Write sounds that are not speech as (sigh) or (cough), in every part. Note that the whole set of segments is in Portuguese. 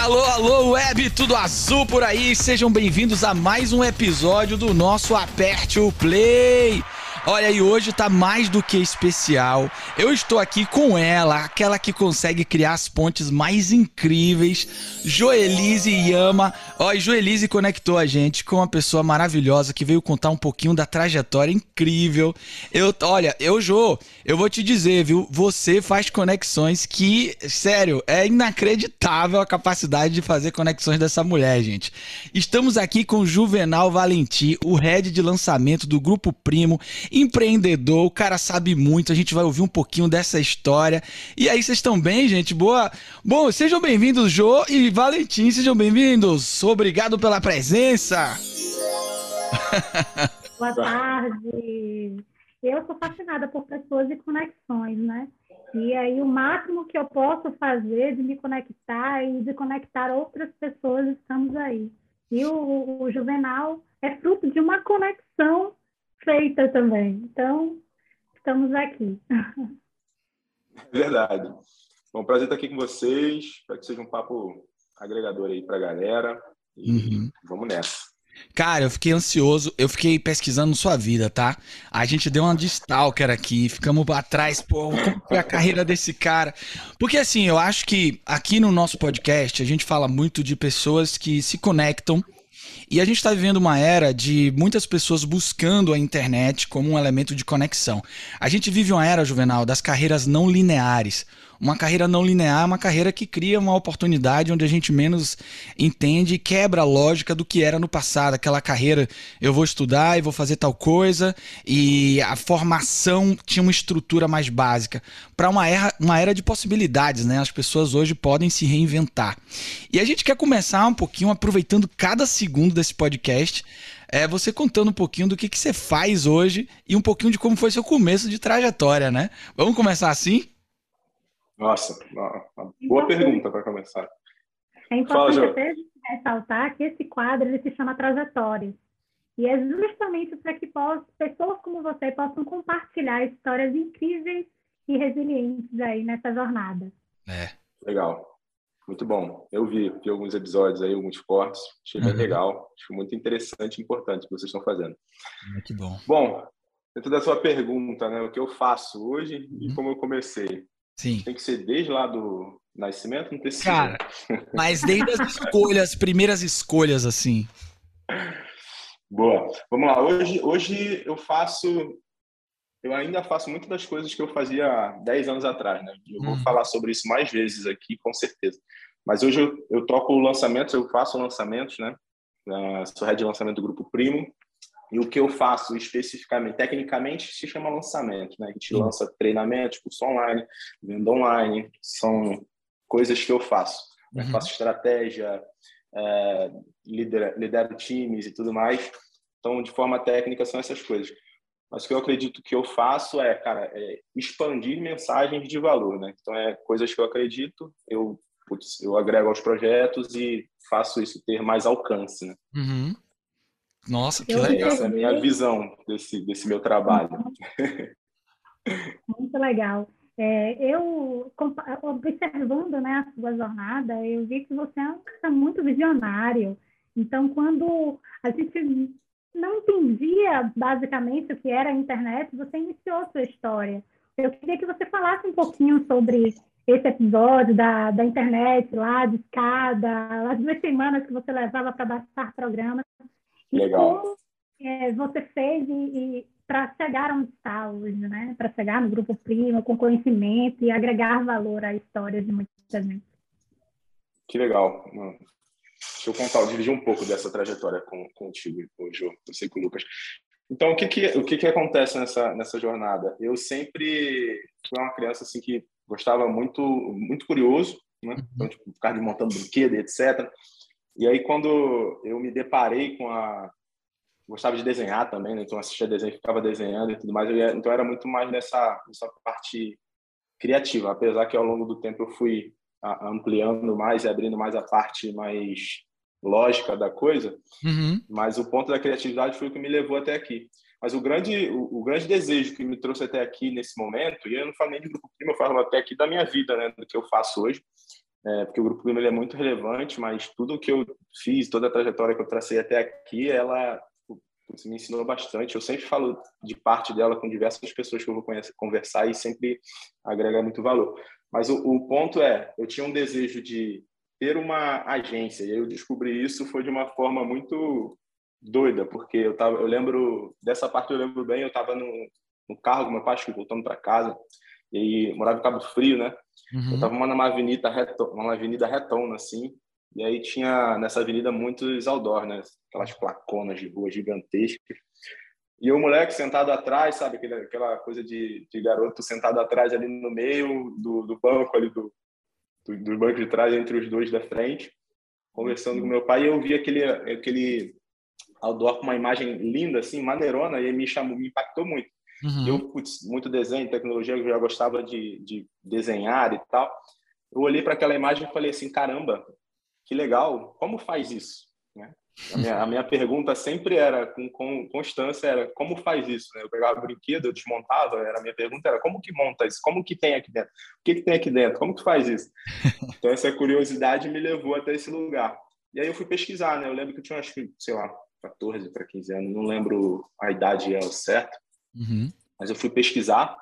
Alô, alô, web, tudo azul por aí. Sejam bem-vindos a mais um episódio do nosso Aperte o Play. Olha, e hoje tá mais do que especial. Eu estou aqui com ela, aquela que consegue criar as pontes mais incríveis, Joelise Yama. Ó, e conectou a gente com uma pessoa maravilhosa que veio contar um pouquinho da trajetória incrível. Eu, olha, eu, Jo, eu vou te dizer, viu? Você faz conexões que, sério, é inacreditável a capacidade de fazer conexões dessa mulher, gente. Estamos aqui com Juvenal Valentim, o head de lançamento do Grupo Primo empreendedor, o cara sabe muito, a gente vai ouvir um pouquinho dessa história. E aí, vocês estão bem, gente? Boa. Bom, sejam bem-vindos, Jô e Valentim, sejam bem-vindos. Obrigado pela presença. (laughs) Boa tarde. Eu sou fascinada por pessoas e conexões, né? E aí o máximo que eu posso fazer de me conectar e de conectar outras pessoas, estamos aí. E o, o Juvenal é fruto de uma conexão feita também. Então, estamos aqui. É verdade. Bom, prazer estar aqui com vocês. Espero que seja um papo agregador aí para a galera. E uhum. vamos nessa. Cara, eu fiquei ansioso, eu fiquei pesquisando sua vida, tá? A gente deu uma de stalker aqui, ficamos atrás, pô, como foi a carreira desse cara? Porque assim, eu acho que aqui no nosso podcast a gente fala muito de pessoas que se conectam e a gente está vivendo uma era de muitas pessoas buscando a internet como um elemento de conexão. A gente vive uma era, Juvenal, das carreiras não lineares. Uma carreira não linear uma carreira que cria uma oportunidade onde a gente menos entende e quebra a lógica do que era no passado. Aquela carreira, eu vou estudar e vou fazer tal coisa, e a formação tinha uma estrutura mais básica. Para uma era, uma era de possibilidades, né? As pessoas hoje podem se reinventar. E a gente quer começar um pouquinho aproveitando cada segundo desse podcast é você contando um pouquinho do que, que você faz hoje e um pouquinho de como foi seu começo de trajetória, né? Vamos começar assim? Nossa, uma, uma boa pergunta para começar. É importante até ressaltar que esse quadro ele se chama Trajetórias. E é justamente para que possa, pessoas como você possam compartilhar histórias incríveis e resilientes aí nessa jornada. É. Legal. Muito bom. Eu vi, vi alguns episódios aí, alguns cortes. Achei bem uhum. legal. Acho muito interessante e importante o que vocês estão fazendo. Muito bom. Bom, dentro da sua pergunta, né, o que eu faço hoje uhum. e como eu comecei. Sim. Tem que ser desde lá do nascimento, não precisa. Cara, mas desde as escolhas, primeiras escolhas, assim. Boa. Vamos lá. Hoje, hoje eu faço. Eu ainda faço muitas das coisas que eu fazia 10 anos atrás, né? Eu vou hum. falar sobre isso mais vezes aqui, com certeza. Mas hoje eu, eu toco lançamentos, eu faço lançamentos, né? Uh, sou head de lançamento do Grupo Primo. E o que eu faço especificamente, tecnicamente, se chama lançamento, né? A gente Sim. lança treinamentos, curso online, venda online, são coisas que eu faço. Uhum. Eu faço estratégia, é, lidero, lidero times e tudo mais. Então, de forma técnica, são essas coisas. Mas o que eu acredito que eu faço é, cara, é expandir mensagens de valor, né? Então, é coisas que eu acredito, eu, putz, eu agrego aos projetos e faço isso ter mais alcance, né? Uhum. Nossa, que eu legal. Essa é a minha visão desse, desse meu trabalho. Muito legal. É, eu, observando né, a sua jornada, eu vi que você é um cara muito visionário. Então, quando a gente não entendia basicamente o que era a internet, você iniciou sua história. Eu queria que você falasse um pouquinho sobre esse episódio da, da internet lá, de escada, as duas semanas que você levava para baixar programas. Legal. como é, você fez e, e para chegar onde está hoje, né? Para chegar no Grupo Primo com conhecimento e agregar valor à história de muita gente. Que legal. Deixa eu contar, eu dividi um pouco dessa trajetória com, contigo hoje, eu sei com o Lucas. Então, o que que, o que que acontece nessa, nessa jornada? Eu sempre fui uma criança assim que gostava muito, muito curioso, né? Então, tipo, ficar de montando brinquedo, etc. E aí, quando eu me deparei com a. Gostava de desenhar também, né? então assistia desenho, ficava desenhando e tudo mais. Ia... Então, era muito mais nessa, nessa parte criativa, apesar que ao longo do tempo eu fui ampliando mais e abrindo mais a parte mais lógica da coisa. Uhum. Mas o ponto da criatividade foi o que me levou até aqui. Mas o grande, o, o, grande desejo que me trouxe até aqui nesse momento, e eu não falo nem de grupo primo, eu falo até aqui da minha vida, né, do que eu faço hoje, é, porque o Grupo Lima é muito relevante, mas tudo que eu fiz, toda a trajetória que eu tracei até aqui, ela putz, me ensinou bastante. Eu sempre falo de parte dela com diversas pessoas que eu vou conhecer, conversar e sempre agrega muito valor. Mas o, o ponto é, eu tinha um desejo de ter uma agência e eu descobri isso foi de uma forma muito doida, porque eu tava, eu lembro dessa parte eu lembro bem, eu estava no, no carro do meu pai, voltando para casa e aí, morava em Cabo Frio, né? Uhum. Eu tava numa avenida, retona, avenida retona, assim, e aí tinha nessa avenida muitos outdoor, né? Aquelas placonas de rua gigantescas. E o moleque sentado atrás, sabe? Aquela coisa de, de garoto sentado atrás ali no meio do, do banco, ali do, do, do, banco de trás, entre os dois da frente, conversando com meu pai. E eu vi aquele, aquele outdoor com uma imagem linda, assim, maneirona, e me chamou, me impactou muito. Uhum. Eu, putz, muito desenho, tecnologia, eu já gostava de, de desenhar e tal. Eu olhei para aquela imagem e falei assim, caramba, que legal, como faz isso? Né? A, minha, a minha pergunta sempre era, com, com constância, era como faz isso? Né? Eu pegava o brinquedo, eu desmontava, era, a minha pergunta era como que monta isso? Como que tem aqui dentro? O que, que tem aqui dentro? Como que faz isso? (laughs) Então, essa curiosidade me levou até esse lugar. E aí eu fui pesquisar, né? Eu lembro que eu tinha, acho que, sei lá, 14 para 15 anos, não lembro a idade ao certo. Uhum. Mas eu fui pesquisar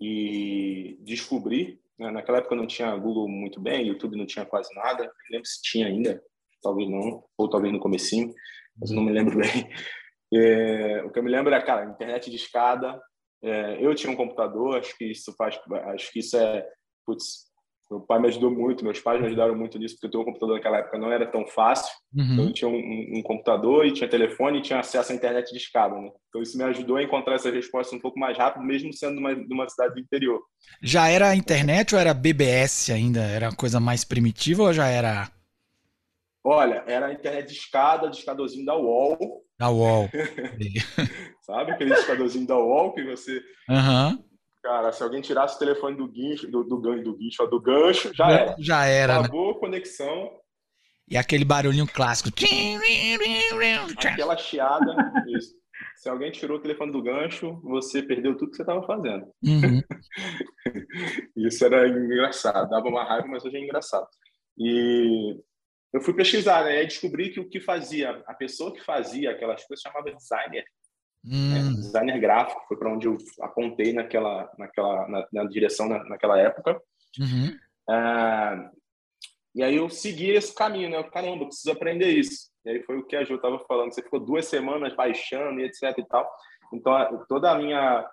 e descobri. Né? Naquela época não tinha Google muito bem, YouTube não tinha quase nada. Não lembro se tinha ainda, talvez não, ou talvez no comecinho, mas não me lembro bem. (laughs) É, o que eu me lembro é, cara, internet de escada. É, eu tinha um computador, acho que isso faz, acho que isso é, putz, meu pai me ajudou muito, meus pais me ajudaram muito nisso, porque ter um computador naquela época não era tão fácil. Uhum. Então, eu tinha um, um, computador e tinha telefone e tinha acesso à internet de escada. Né? Então, isso me ajudou a encontrar essas respostas um pouco mais rápido, mesmo sendo de uma, uma cidade do interior. Já era a internet ou era BBS ainda? Era coisa mais primitiva ou já era. Olha, era a internet de escada, de escadorzinho da UOL. Da UOL. (laughs) Sabe aquele escadorzinho da UOL que você. Aham. Uhum Cara, se alguém tirasse o telefone do guincho, do, do, do, guincho, do gancho, já era. Já era. Uma né? boa conexão. E aquele barulhinho clássico. Aquela chiada. Isso. Se alguém tirou o telefone do gancho, você perdeu tudo que você estava fazendo. Uhum. (laughs) isso era engraçado. Dava uma raiva, mas hoje é engraçado. E eu fui pesquisar, né? E descobri que o que fazia, a pessoa que fazia aquelas coisas chamava designer. Hum. É, designer gráfico foi para onde eu apontei naquela, naquela, na, na direção na, naquela época. Uhum. É, e aí eu segui esse caminho, né? Caramba, eu preciso aprender isso. E aí foi o que a Ju estava falando. Você ficou duas semanas baixando e etc e tal. Então toda a minha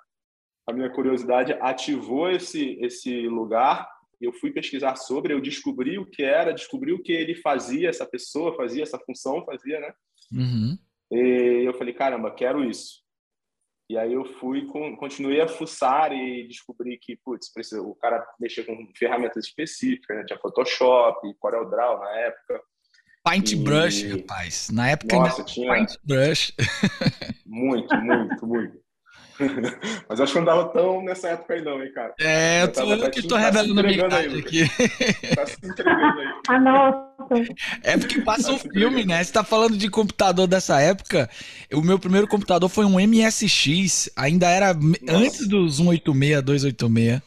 a minha curiosidade ativou esse esse lugar. Eu fui pesquisar sobre, eu descobri o que era, descobri o que ele fazia, essa pessoa fazia, essa função fazia, né? Uhum. E eu falei, caramba, quero isso. E aí eu fui, continuei a fuçar e descobri que, putz, precisa, o cara mexia com ferramentas específicas, né? Tinha Photoshop, CorelDRAW na época. Paintbrush, e... rapaz. Na época Nossa, ainda tinha Paintbrush. (laughs) Muito, muito, muito. (laughs) Mas acho que não dava tão nessa época aí não, hein, cara. É, eu tô, eu que tô revelando a minha idade aqui. (laughs) Tá se entregando aí. Ah, nossa. É porque passa um filme, né? Você tá falando de computador dessa época. O meu primeiro computador foi um MSX. Ainda era nossa. antes dos 186, 286.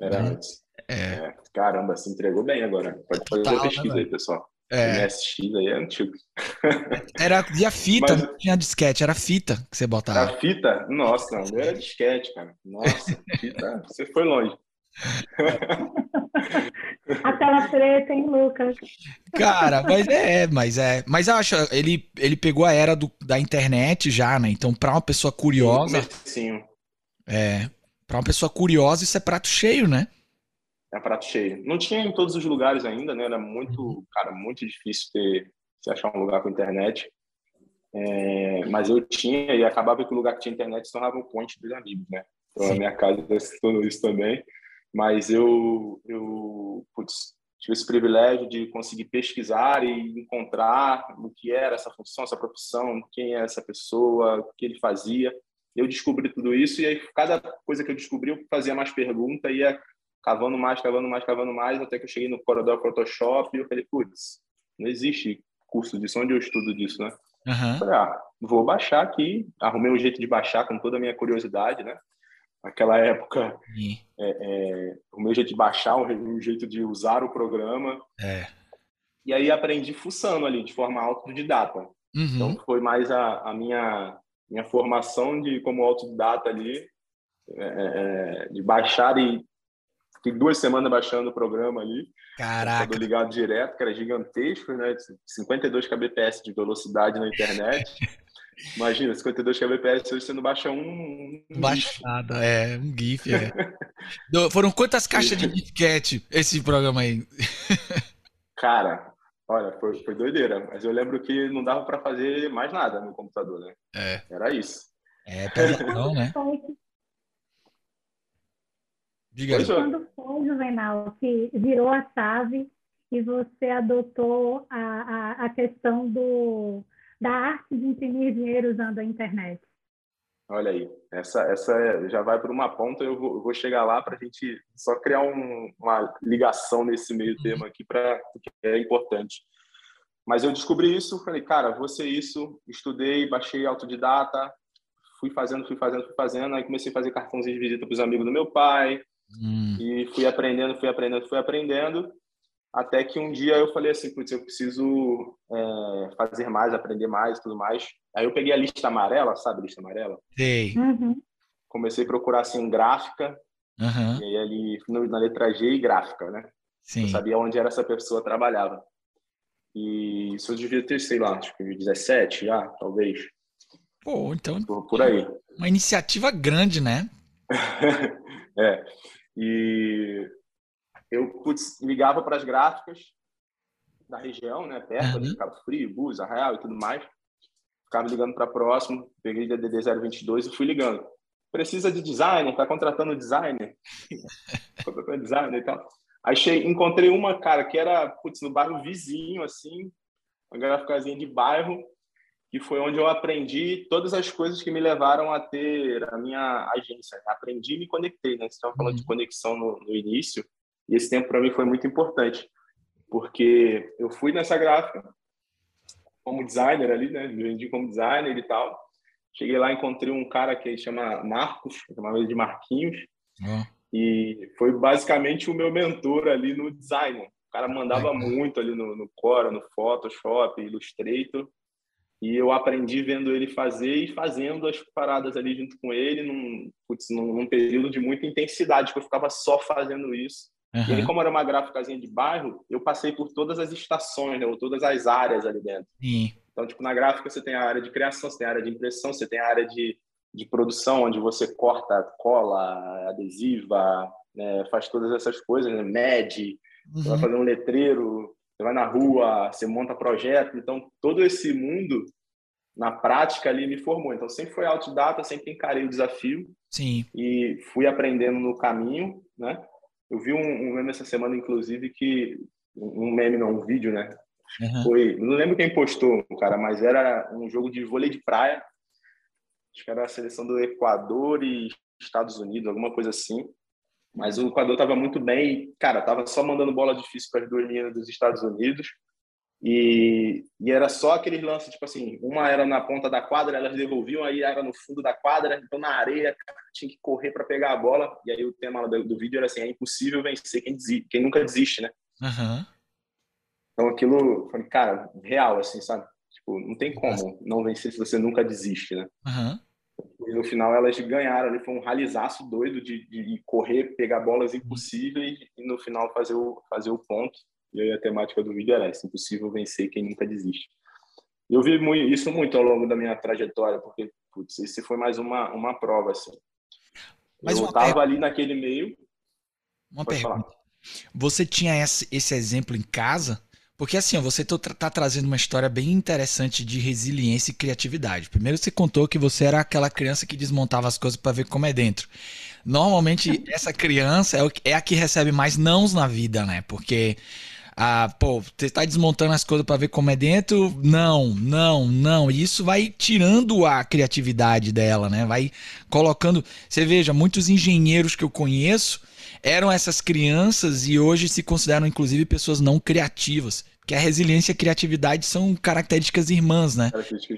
Era antes. É. é. Caramba, se entregou bem agora. Pode fazer Total, a pesquisa né, aí, pessoal. É. MSX aí é antigo. (laughs) Era via fita, Mas... não tinha disquete, era fita que você botava. Era fita? Nossa, não, era disquete, cara. Nossa, fita, (laughs) você foi longe. (laughs) A tela preta, hein, Lucas? Cara, mas é, mas é. Mas eu acho, ele, ele pegou a era do, da internet já, né? Então, pra uma pessoa curiosa. Sim. É. Pra uma pessoa curiosa, isso é prato cheio, né? É prato cheio. Não tinha em todos os lugares ainda, né? Era muito, uhum. cara, muito difícil ter, se achar um lugar com internet. É, mas eu tinha, e acabava que o lugar que tinha internet se tornava um point dos amigos, né? Então, Sim. a minha casa se tornou isso também. Mas eu, eu putz, tive esse privilégio de conseguir pesquisar e encontrar o que era essa função, essa profissão, quem é essa pessoa, o que ele fazia. Eu descobri tudo isso e aí cada coisa que eu descobri eu fazia mais pergunta e ia cavando mais, cavando mais, cavando mais, até que eu cheguei no Corel Photoshop e eu falei, putz, não existe curso disso, onde eu estudo disso, né? Uhum. Falei, ah, vou baixar aqui, arrumei um jeito de baixar com toda a minha curiosidade, né? Naquela época, é, é, o meu jeito de baixar, o jeito de usar o programa. É. E aí aprendi fuçando ali, de forma autodidata. Uhum. Então foi mais a, a, minha, minha formação de como autodidata ali, é, é, é de baixar e Fiquei duas semanas baixando o programa ali. Caraca. ligado direto, que era gigantesco, né? 52 kbps de velocidade na internet. (laughs) Imagina, 52 kbps, hoje você não baixa um. um Baixada, é, um GIF. É. Foram quantas caixas de disquete esse programa aí? (laughs) Cara, olha, foi, foi doideira. Mas eu lembro que não dava para fazer mais nada no computador, né? É. Era isso. É, pesadão, né? (laughs) Diga aí. Quando foi, Juvenal, que virou a chave e você adotou a, a, a questão do, da arte de imprimir dinheiro usando a internet? Olha aí, essa, essa já vai por uma ponta, eu vou, eu vou chegar lá para a gente só criar um, uma ligação nesse meio tema aqui, pra, porque é importante. Mas eu descobri isso, falei, cara, vou ser isso, estudei, baixei autodidata, fui fazendo, fui fazendo, fui fazendo, aí comecei a fazer cartãozinho de visita para os amigos do meu pai, Hum. E fui aprendendo, fui aprendendo, fui aprendendo, até que um dia eu falei assim, putz, eu preciso é, fazer mais, aprender mais, tudo mais. Aí eu peguei a lista amarela, sabe, lista amarela? Sei. Uhum. Comecei a procurar assim gráfica, uhum. e aí ali na letra G e gráfica, né? Sim. Eu sabia onde era essa pessoa trabalhava. E isso eu devia ter, sei lá, acho que 17 já, talvez. Pô, então. Por, por aí. Uma iniciativa grande, né? (laughs) é. E eu putz, ligava para as gráficas da região, né, perto uhum. Cabo Frio, Búzios, Arraial e tudo mais. Ficava ligando para próximo, peguei DDD 022 e fui ligando. Precisa de designer, tá contratando designer. (laughs) contratando designer e tal. Aí cheguei, encontrei uma, cara, que era, putz, no bairro vizinho, assim, uma graficazinha de bairro, que foi onde eu aprendi todas as coisas que me levaram a ter a minha agência. Aprendi e me conectei, né? Você estava falando uhum. de conexão no, no, início, e esse tempo para mim foi muito importante, porque eu fui nessa gráfica como designer ali, né? Me vendi como designer e tal. Cheguei lá, encontrei um cara que chama Marcos, chamava ele de Marquinhos, uhum. e foi basicamente o meu mentor ali no design. O cara mandava uhum. muito ali no, no Cora, no Photoshop, Illustrator, e eu aprendi vendo ele fazer e fazendo as paradas ali junto com ele, num, putz, num, período de muita intensidade, que eu ficava só fazendo isso. Uhum. E aí, como era uma gráficazinha de bairro, eu passei por todas as estações, né, ou todas as áreas ali dentro. Sim. Então, tipo, na gráfica você tem a área de criação, você tem a área de impressão, você tem a área de, de produção, onde você corta cola, adesiva, né, faz todas essas coisas, né, mede, uhum. vai fazer um letreiro, vai na rua, você monta projeto. Então, todo esse mundo, na prática, ali me formou. Então, sempre foi autodidata, sempre encarei o desafio. Sim. E fui aprendendo no caminho, né? Eu vi um, um meme essa semana, inclusive, que... Um meme, não, um vídeo, né? Uhum. Foi... Não lembro quem postou, cara, mas era um jogo de vôlei de praia. Acho que era a seleção do Equador e Estados Unidos, alguma coisa assim. Mas o Equador estava muito bem, cara, tava só mandando bola difícil para as duas meninas dos Estados Unidos. E, e, era só aqueles lances, tipo assim, uma era na ponta da quadra, elas devolviam, aí era no fundo da quadra, então na areia tinha que correr para pegar a bola. E aí o tema do, do, vídeo era assim: é impossível vencer quem, desiste, quem nunca desiste, né? Uhum. Então aquilo, cara, real, assim, sabe? Tipo, não tem como não vencer se você nunca desiste, né? Uhum. E no final elas ganharam ali, foi um ralizaço doido de, de correr, pegar bolas impossíveis e no final fazer o, fazer o ponto. E aí a temática do vídeo era essa, impossível vencer quem nunca desiste. Eu vi muito, isso muito ao longo da minha trajetória, porque, putz, esse foi mais uma, uma prova, assim. Mas eu estava ali naquele meio. Uma pergunta. Falar. Você tinha esse, esse exemplo em casa? Porque assim, você está tá trazendo uma história bem interessante de resiliência e criatividade. Primeiro você contou que você era aquela criança que desmontava as coisas para ver como é dentro. Normalmente (laughs) essa criança é, é a que recebe mais nãos na vida, né? Porque ah, pô, você está desmontando as coisas para ver como é dentro? Não, não, não. E isso vai tirando a criatividade dela, né? Vai colocando. Você veja, muitos engenheiros que eu conheço eram essas crianças e hoje se consideram inclusive pessoas não criativas. Que a resiliência e a criatividade são características irmãs, né?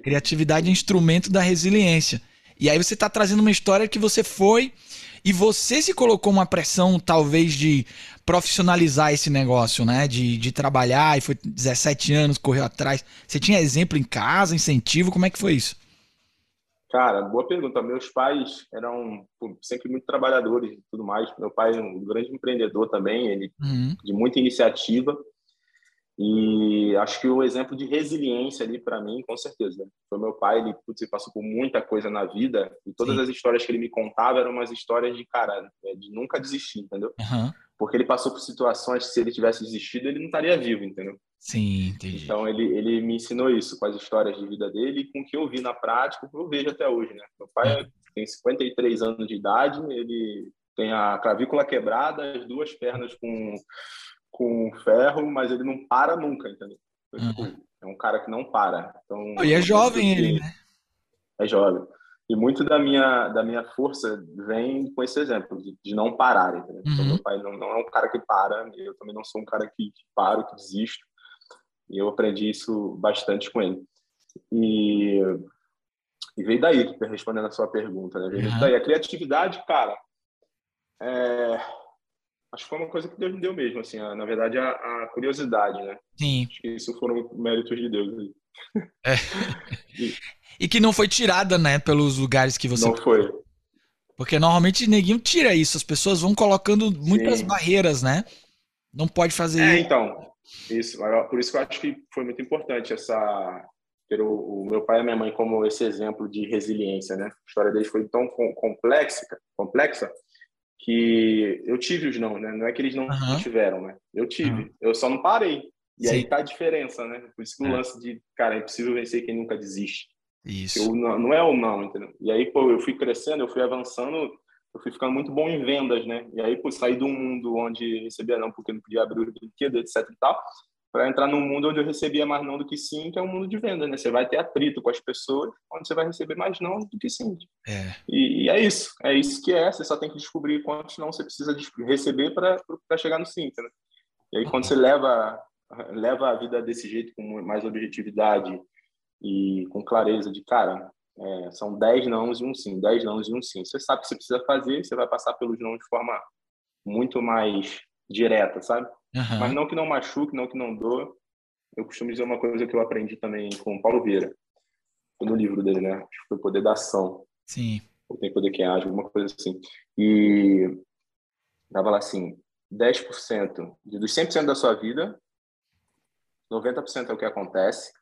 Criatividade é instrumento da resiliência. E aí você está trazendo uma história que você foi E você se colocou uma pressão, talvez, de profissionalizar esse negócio, né? De, de trabalhar, e foi 17 anos, correu atrás. Você tinha exemplo em casa, incentivo? Como é que foi isso? Cara, boa pergunta. Meus pais eram pô, sempre muito trabalhadores e tudo mais. Meu pai é um grande empreendedor também, ele uhum. de muita iniciativa. E acho que o exemplo de resiliência ali para mim, com certeza. Foi meu pai, ele, putz, ele passou por muita coisa na vida e todas Sim. as histórias que ele me contava eram umas histórias de cara, é, de nunca desistir, entendeu? Uhum. Porque ele passou por situações que se ele tivesse desistido, ele não estaria vivo, entendeu? Sim, entendi. Então ele, ele me ensinou isso com as histórias de vida dele e com o que eu vi na prática, eu vejo até hoje, né? Meu pai uhum. tem 53 anos de idade, ele tem a clavícula quebrada, as duas pernas com com ferro, mas ele não para nunca, entendeu? Uhum. É um cara que não para. Então, e é jovem ele, né? É jovem. E muito da minha, da minha força vem com esse exemplo, de, de não parar? Então, uhum. Então, meu pai não, não, é um cara que para, eu também não sou um cara que, que paro, que desisto. E eu aprendi isso bastante com ele. E, e veio daí, respondendo a sua pergunta, né? Veio uhum. daí. A criatividade, cara, é, acho que foi uma coisa que Deus me deu mesmo, assim, a, na verdade, a, a, curiosidade, né? Sim. Acho que isso foram méritos de Deus. É. e, (laughs) e, que não foi tirada, né, pelos lugares que você... Não foi. Porque normalmente neguinho tira isso, as pessoas vão colocando muitas Sim. barreiras, né? Não pode fazer é, então, isso. Por isso que eu acho que foi muito importante essa ter o, o, meu pai e a minha mãe como esse exemplo de resiliência, né? A história deles foi tão complexa, complexa que eu tive os não, né? Não é que eles não uhum. tiveram, né? Eu tive. Uhum. Eu só não parei. E Sim. aí tá a diferença, né? Por isso que o é. lance de, cara, é impossível vencer quem nunca desiste. Isso. Eu, não, não é o não, entendeu? E aí, pô, eu fui crescendo, eu fui avançando, eu fui ficando muito bom em vendas, né? E aí, pô, saí do mundo onde recebia não porque não podia abrir o brinquedo, etc e tal, para entrar num mundo onde eu recebia mais não do que sim, que é um mundo de venda, né? Você vai ter atrito com as pessoas, onde você vai receber mais não do que sim. É. E, e, é isso, é isso que é. Você só tem que descobrir quantos não você precisa receber para chegar no sim, né? E aí quando você leva leva a vida desse jeito com mais objetividade e com clareza de cara, é, são 10 nãos e um sim, 10 nãos e um sim. Você sabe o que você precisa fazer, você vai passar pelos não de forma muito mais direta, sabe? Uhum. Mas não que não machuque, não que não doa. Eu costumo dizer uma coisa que eu aprendi também com o Paulo Vieira, no livro dele, né? Acho que foi o Poder da Ação. Sim. Ou Tem Poder Quem Age, alguma coisa assim. E dava lá assim, 10% dos 100% da sua vida, 90% é o que acontece,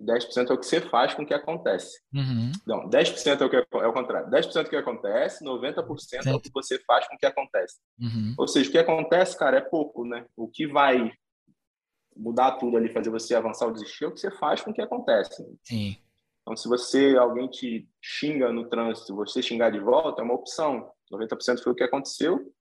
10% é o que você faz com o que acontece. Uhum. Não, 10% é o que é o contrário. 10% é o que acontece, 90% é o que você faz com o que acontece. Uhum. Ou seja, o que acontece, cara, é pouco, né? O que vai mudar tudo ali, fazer você avançar ou desistir, é o que você faz com o que acontece. Sim. Então, se você, alguém te xinga no trânsito, você xingar de volta, é uma opção. 90% foi o que aconteceu,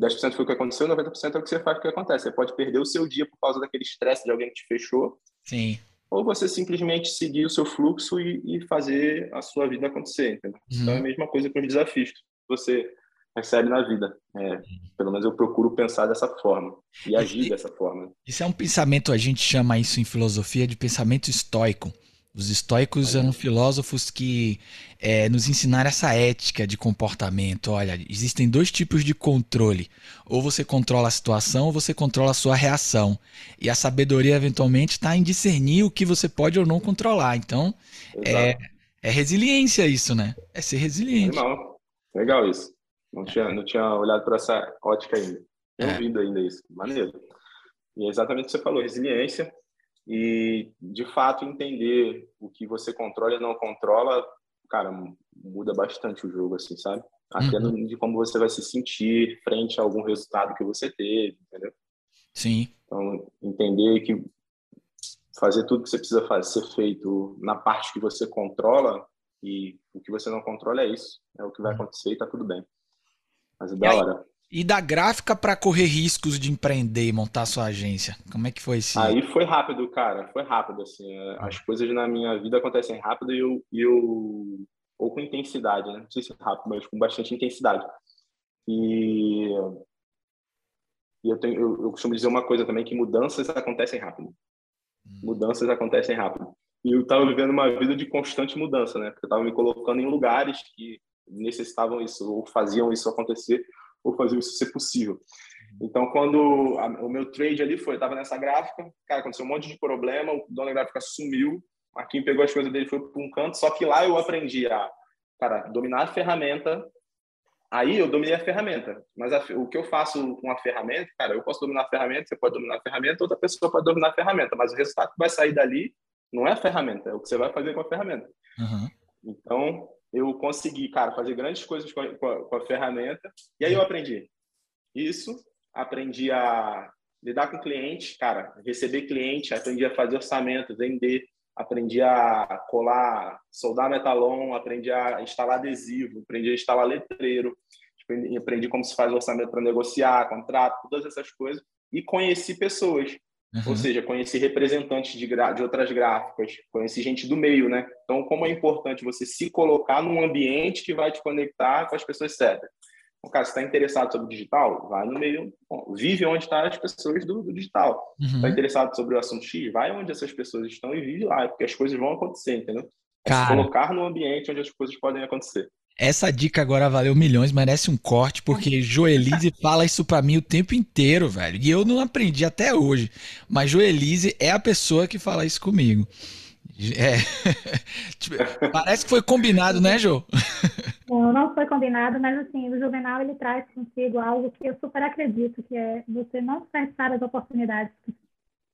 10% foi o que aconteceu, 90% é o que você faz o que acontece. Você pode perder o seu dia por causa daquele estresse de alguém que te fechou. Sim ou você simplesmente seguir o seu fluxo e, e fazer a sua vida acontecer. Entendeu? Uhum. Então é a mesma coisa com os desafios que você recebe na vida. É, pelo menos eu procuro pensar dessa forma e agir e, dessa forma. Isso é um pensamento, a gente chama isso em filosofia de pensamento estoico. Os estoicos eram filósofos que é, nos ensinaram essa ética de comportamento. Olha, existem dois tipos de controle. Ou você controla a situação, ou você controla a sua reação. E a sabedoria, eventualmente, está em discernir o que você pode ou não controlar. Então, é, é, resiliência isso, né? É ser resiliente. Legal, Legal isso. Não tinha, não tinha olhado para essa ótica ainda. Tenho é. ouvido ainda isso. Maneiro. E é exatamente o que você falou, resiliência e de fato entender o que você controla e não controla, cara, muda bastante o jogo, assim, sabe? Até uhum. de como você vai se sentir frente a algum resultado que você teve, entendeu? Sim. Então, entender que fazer tudo que você precisa fazer ser feito na parte que você controla e o que você não controla é isso, é o que vai uhum. acontecer e tá tudo bem. Mas é da hora. E da gráfica para correr riscos de empreender e montar sua agência? Como é que foi isso? Aí foi rápido, cara. Foi rápido, assim. É, as coisas na minha vida acontecem rápido e eu, eu... Ou com intensidade, né? Não sei se é rápido, mas com bastante intensidade. E... E eu, tenho, eu, eu costumo dizer uma coisa também, que mudanças acontecem rápido. Hum. Mudanças acontecem rápido. E eu estava vivendo uma vida de constante mudança, né? Porque eu estava me colocando em lugares que necessitavam isso, ou faziam isso acontecer, ou faziam isso ser possível. Então, quando a, o meu trade ali foi, eu estava nessa gráfica, cara, aconteceu um monte de problema, o dono da gráfica sumiu, a Kim pegou as coisas dele foi para um canto, só que lá eu aprendi a, cara, dominar a ferramenta, aí eu dominei a ferramenta, mas a, o que eu faço com a ferramenta, cara, eu posso dominar a ferramenta, você pode dominar a ferramenta, outra pessoa pode dominar a ferramenta, mas o resultado que vai sair dali não é a ferramenta, é o que você vai fazer com a ferramenta. Uhum. Então, eu consegui, cara, fazer grandes coisas com a, com a, com a ferramenta, e aí eu aprendi isso, aprendi a lidar com cliente, cara, receber cliente, aprendi a fazer orçamento, vender, aprendi a colar, soldar metalon, aprendi a instalar adesivo, aprendi a instalar letreiro, aprendi, aprendi como se faz orçamento para negociar, contrato, todas essas coisas, e conheci pessoas. Uhum. Ou seja, conheci representantes de, de outras gráficas, conheci gente do meio, né? Então, como é importante você se colocar num ambiente que vai te conectar com as pessoas certas. Então, cara, se está interessado sobre o digital, vai no meio, bom, vive onde estão tá as pessoas do, do digital. Está uhum. interessado sobre o assunto X, vai onde essas pessoas estão e vive lá, porque as coisas vão acontecer, entendeu? É se colocar no ambiente onde as coisas podem acontecer. Essa dica agora valeu milhões, merece um corte, porque (laughs) Joelise fala isso para mim o tempo inteiro, velho. E eu não aprendi até hoje. Mas Joelise é a pessoa que fala isso comigo. É. (laughs) Tipo, parece que foi combinado, né, Jô? (laughs) Não, não foi combinado, mas assim, o Juvenal ele traz consigo algo que eu super acredito, que é você não desperdiçar as oportunidades que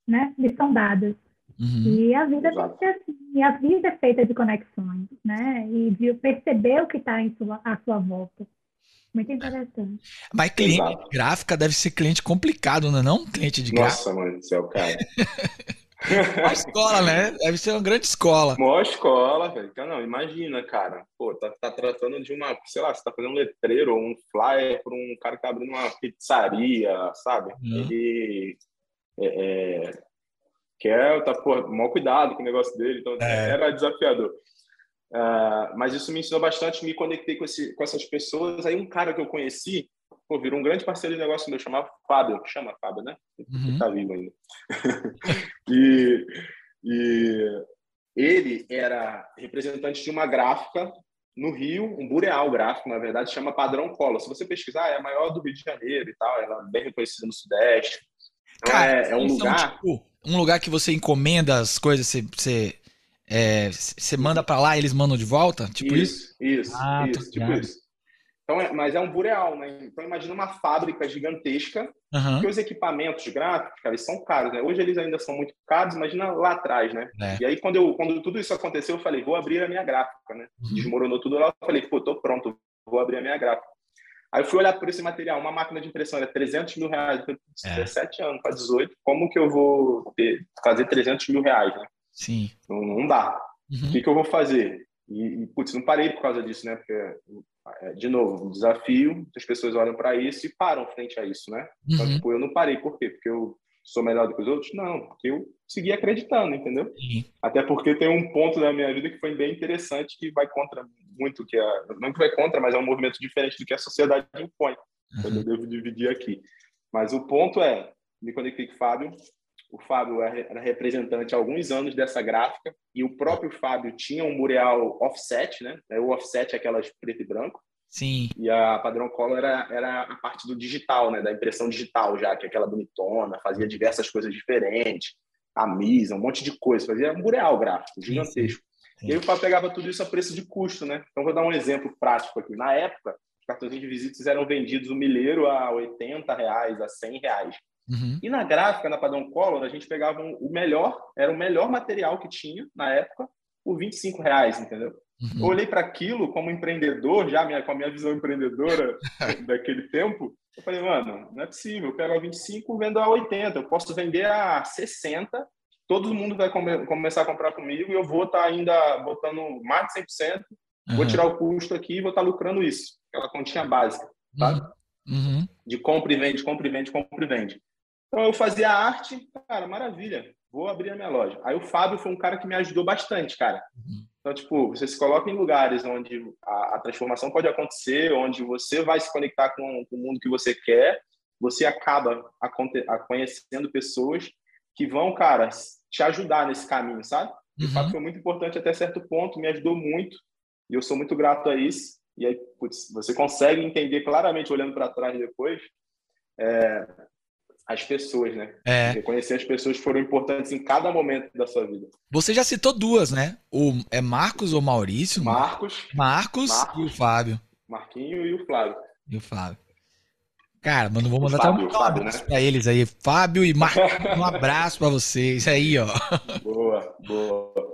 né, lhe são dadas. Uhum. E a vida tem que ser assim, e a vida é feita de conexões, né? E de perceber o que está à sua volta. Muito interessante. Mas cliente Exato. de gráfica deve ser cliente complicado, não é não? Cliente de Nossa, gráfica. Nossa, mano do céu, cara. (laughs) Uma escola, né? Deve ser uma grande escola. Uma escola, velho. Então, não, imagina, cara. Pô, tá, tá tratando de uma, sei lá, você tá fazendo um letreiro ou um flyer para um cara que tá abrindo uma pizzaria, sabe? Uhum. Ele é, é, quer, tá, pô, mal cuidado com o negócio dele. Então, é. era desafiador. Uh, mas isso me ensinou bastante, me conectei com, esse, com essas pessoas. Aí um cara que eu conheci, pô, virou um grande parceiro de negócio meu, chamava Fábio, chama Fábio, né? Uhum. Tá vivo ainda. (laughs) e, e ele era representante de uma gráfica no Rio, um bureal gráfico, na verdade, chama Padrão Cola. Se você pesquisar, é a maior do Rio de Janeiro e tal, ela é bem reconhecida no Sudeste. Então, Cara, é, é um lugar... São, tipo, um lugar que você encomenda as coisas, você, você, é, você manda para lá e eles mandam de volta? Tipo isso? Isso, isso, ah, isso tipo isso. Então, é, mas é um bureal, né? Então, imagina uma fábrica gigantesca, uhum. que os equipamentos gráficos, cara, eles são caros, né? Hoje eles ainda são muito caros, imagina lá atrás, né? É. E aí, quando, eu, quando tudo isso aconteceu, eu falei, vou abrir a minha gráfica, né? Uhum. Desmoronou tudo lá, eu falei, pô, tô pronto, vou abrir a minha gráfica. Aí eu fui olhar por esse material, uma máquina de impressão era 300 mil reais, eu falei, 17 é. anos para 18, como que eu vou ter, fazer 300 mil reais, né? Sim. Não, não dá. Uhum. O que, que eu vou fazer? E, e, putz, não parei por causa disso, né? Porque é, de novo, um desafio, as pessoas olham para isso e param frente a isso, né? Então, uhum. tipo, eu não parei, por quê? Porque eu sou melhor do que os outros? Não, porque eu segui acreditando, entendeu? Uhum. Até porque tem um ponto da minha vida que foi bem interessante, que vai contra muito, que a, não que vai contra, mas é um movimento diferente do que a sociedade impõe. Uhum. Eu devo dividir aqui. Mas o ponto é, me conectei com o Fábio, o Fábio era representante há alguns anos dessa gráfica e o próprio Fábio tinha um mural offset, né? O offset é aquelas preto e branco. Sim. E a Padrão Color era, era a parte do digital, né? Da impressão digital já, que é aquela bonitona, fazia diversas coisas diferentes, camisa, um monte de coisa, fazia um mural gráfico, gigantesco. Sim. E aí o Fábio pegava tudo isso a preço de custo, né? Então vou dar um exemplo prático aqui. Na época, os cartões de visitas eram vendidos o milheiro a 80 reais, a 100 reais. Uhum. E na gráfica, na Padrão Color, a gente pegava um, o melhor, era o melhor material que tinha na época, por 25 reais, entendeu? Uhum. Eu olhei para aquilo como empreendedor, já minha, com a minha visão empreendedora (laughs) daquele tempo, eu falei, mano, não é possível, eu pego a 25 vendo a 80, eu posso vender a 60, todo mundo vai come, começar a comprar comigo e eu vou estar tá ainda botando mais de 100%, uhum. vou tirar o custo aqui e vou estar tá lucrando isso, aquela continha básica, sabe? Uhum. De compra e vende, compra e vende, compra e vende. Então eu fazia arte, cara, maravilha, vou abrir a minha loja. Aí o Fábio foi um cara que me ajudou bastante, cara. Uhum. Então, tipo, você se coloca em lugares onde a, a transformação pode acontecer, onde você vai se conectar com, com o mundo que você quer, você acaba a, a conhecendo pessoas que vão, cara, te ajudar nesse caminho, sabe? Uhum. O Fábio foi muito importante até certo ponto, me ajudou muito, e eu sou muito grato a isso. E aí, putz, você consegue entender claramente, olhando para trás depois, é, as pessoas, né? É. Reconhecer as pessoas que foram importantes em cada momento da sua vida. Você já citou duas, né? O, é Marcos ou Maurício? Marcos. Marcos, Marcos e o Fábio. Marquinho e o Flávio. E o Flávio. Cara, mano, vou mandar Fábio, até um Fábio, abraço né? pra eles aí. Fábio e Marcos, (laughs) um abraço pra vocês aí, ó. Boa, boa.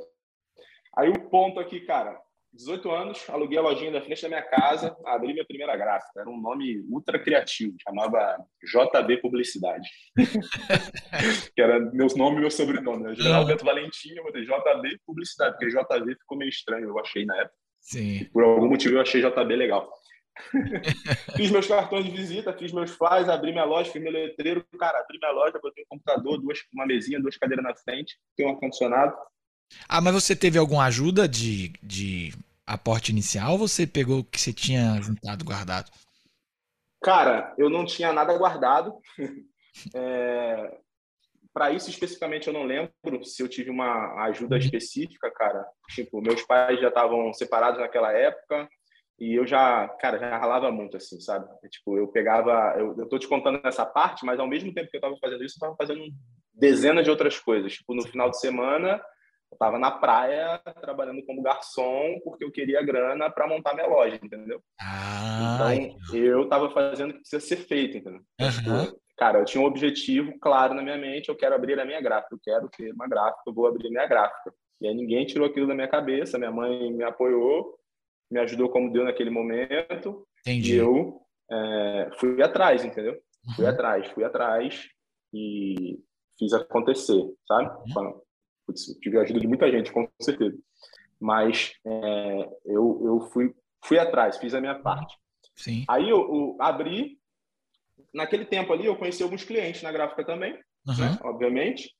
Aí o ponto aqui, cara, 18 anos, aluguei a lojinha da frente da minha casa, abri minha primeira gráfica. Era um nome ultra criativo, chamava JB Publicidade. (laughs) que era meu nome e meu sobrenome. Né? General Beto Valentim, eu botei JB Publicidade, porque JB ficou meio estranho, eu achei na época. Sim. E por algum motivo eu achei JB legal. (laughs) fiz meus cartões de visita, fiz meus flyers, abri minha loja, fiz meu letreiro. Cara, abri minha loja, botei um computador, duas, uma mesinha, duas cadeiras na frente, tem um ar-condicionado. Ah, mas você teve alguma ajuda de, de aporte inicial ou você pegou o que você tinha juntado, guardado? Cara, eu não tinha nada guardado. (laughs) É... Para isso, especificamente, eu não lembro se eu tive uma ajuda uhum. específica, cara. Tipo, meus pais já estavam separados naquela época e eu já, cara, já ralava muito, assim, sabe? Tipo, eu pegava... Eu, eu tô te contando essa parte, mas ao mesmo tempo que eu estava fazendo isso, eu estava fazendo dezenas de outras coisas. Tipo, no final de semana, eu estava na praia trabalhando como garçom porque eu queria grana para montar minha loja, entendeu? Ah, então eu estava fazendo o que precisa ser feito, entendeu? Uhum. Cara, eu tinha um objetivo claro na minha mente, eu quero abrir a minha gráfica, eu quero ter uma gráfica, eu vou abrir a minha gráfica. E aí ninguém tirou aquilo da minha cabeça, minha mãe me apoiou, me ajudou como deu naquele momento. Entendi. E eu é, fui atrás, entendeu? Uhum. Fui atrás, fui atrás e fiz acontecer, sabe? Uhum putz, tive a ajuda de muita gente, com certeza. Mas é, eu, eu fui, fui atrás, fiz a minha parte. Sim. Aí eu, eu abri, naquele tempo ali eu conheci alguns clientes na gráfica também, uhum. né, obviamente.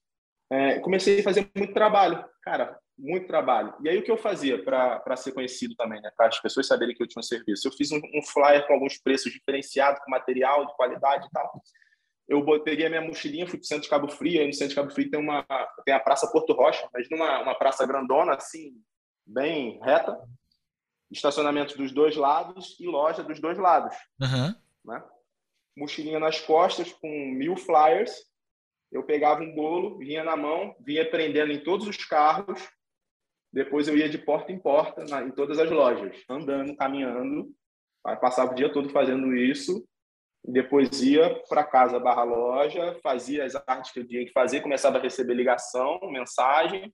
É, comecei a fazer muito trabalho, cara, muito trabalho. E aí o que eu fazia para ser conhecido também, né, para as pessoas saberem que eu tinha um serviço? Eu fiz um, um flyer com alguns preços diferenciados, com material de qualidade e tal eu peguei a minha mochilinha, fui para o centro de Cabo Frio, aí no centro de Cabo Frio tem uma tem a Praça Porto Rocha, mas numa uma praça grandona, assim, bem reta, estacionamento dos dois lados e loja dos dois lados. Uhum. Né? Mochilinha nas costas com mil flyers, eu pegava um bolo, vinha na mão, vinha prendendo em todos os carros, depois eu ia de porta em porta na, em todas as lojas, andando, caminhando, passava o dia todo fazendo isso, depois ia para casa barra loja, fazia as artes que eu tinha que fazer, começava a receber ligação, mensagem,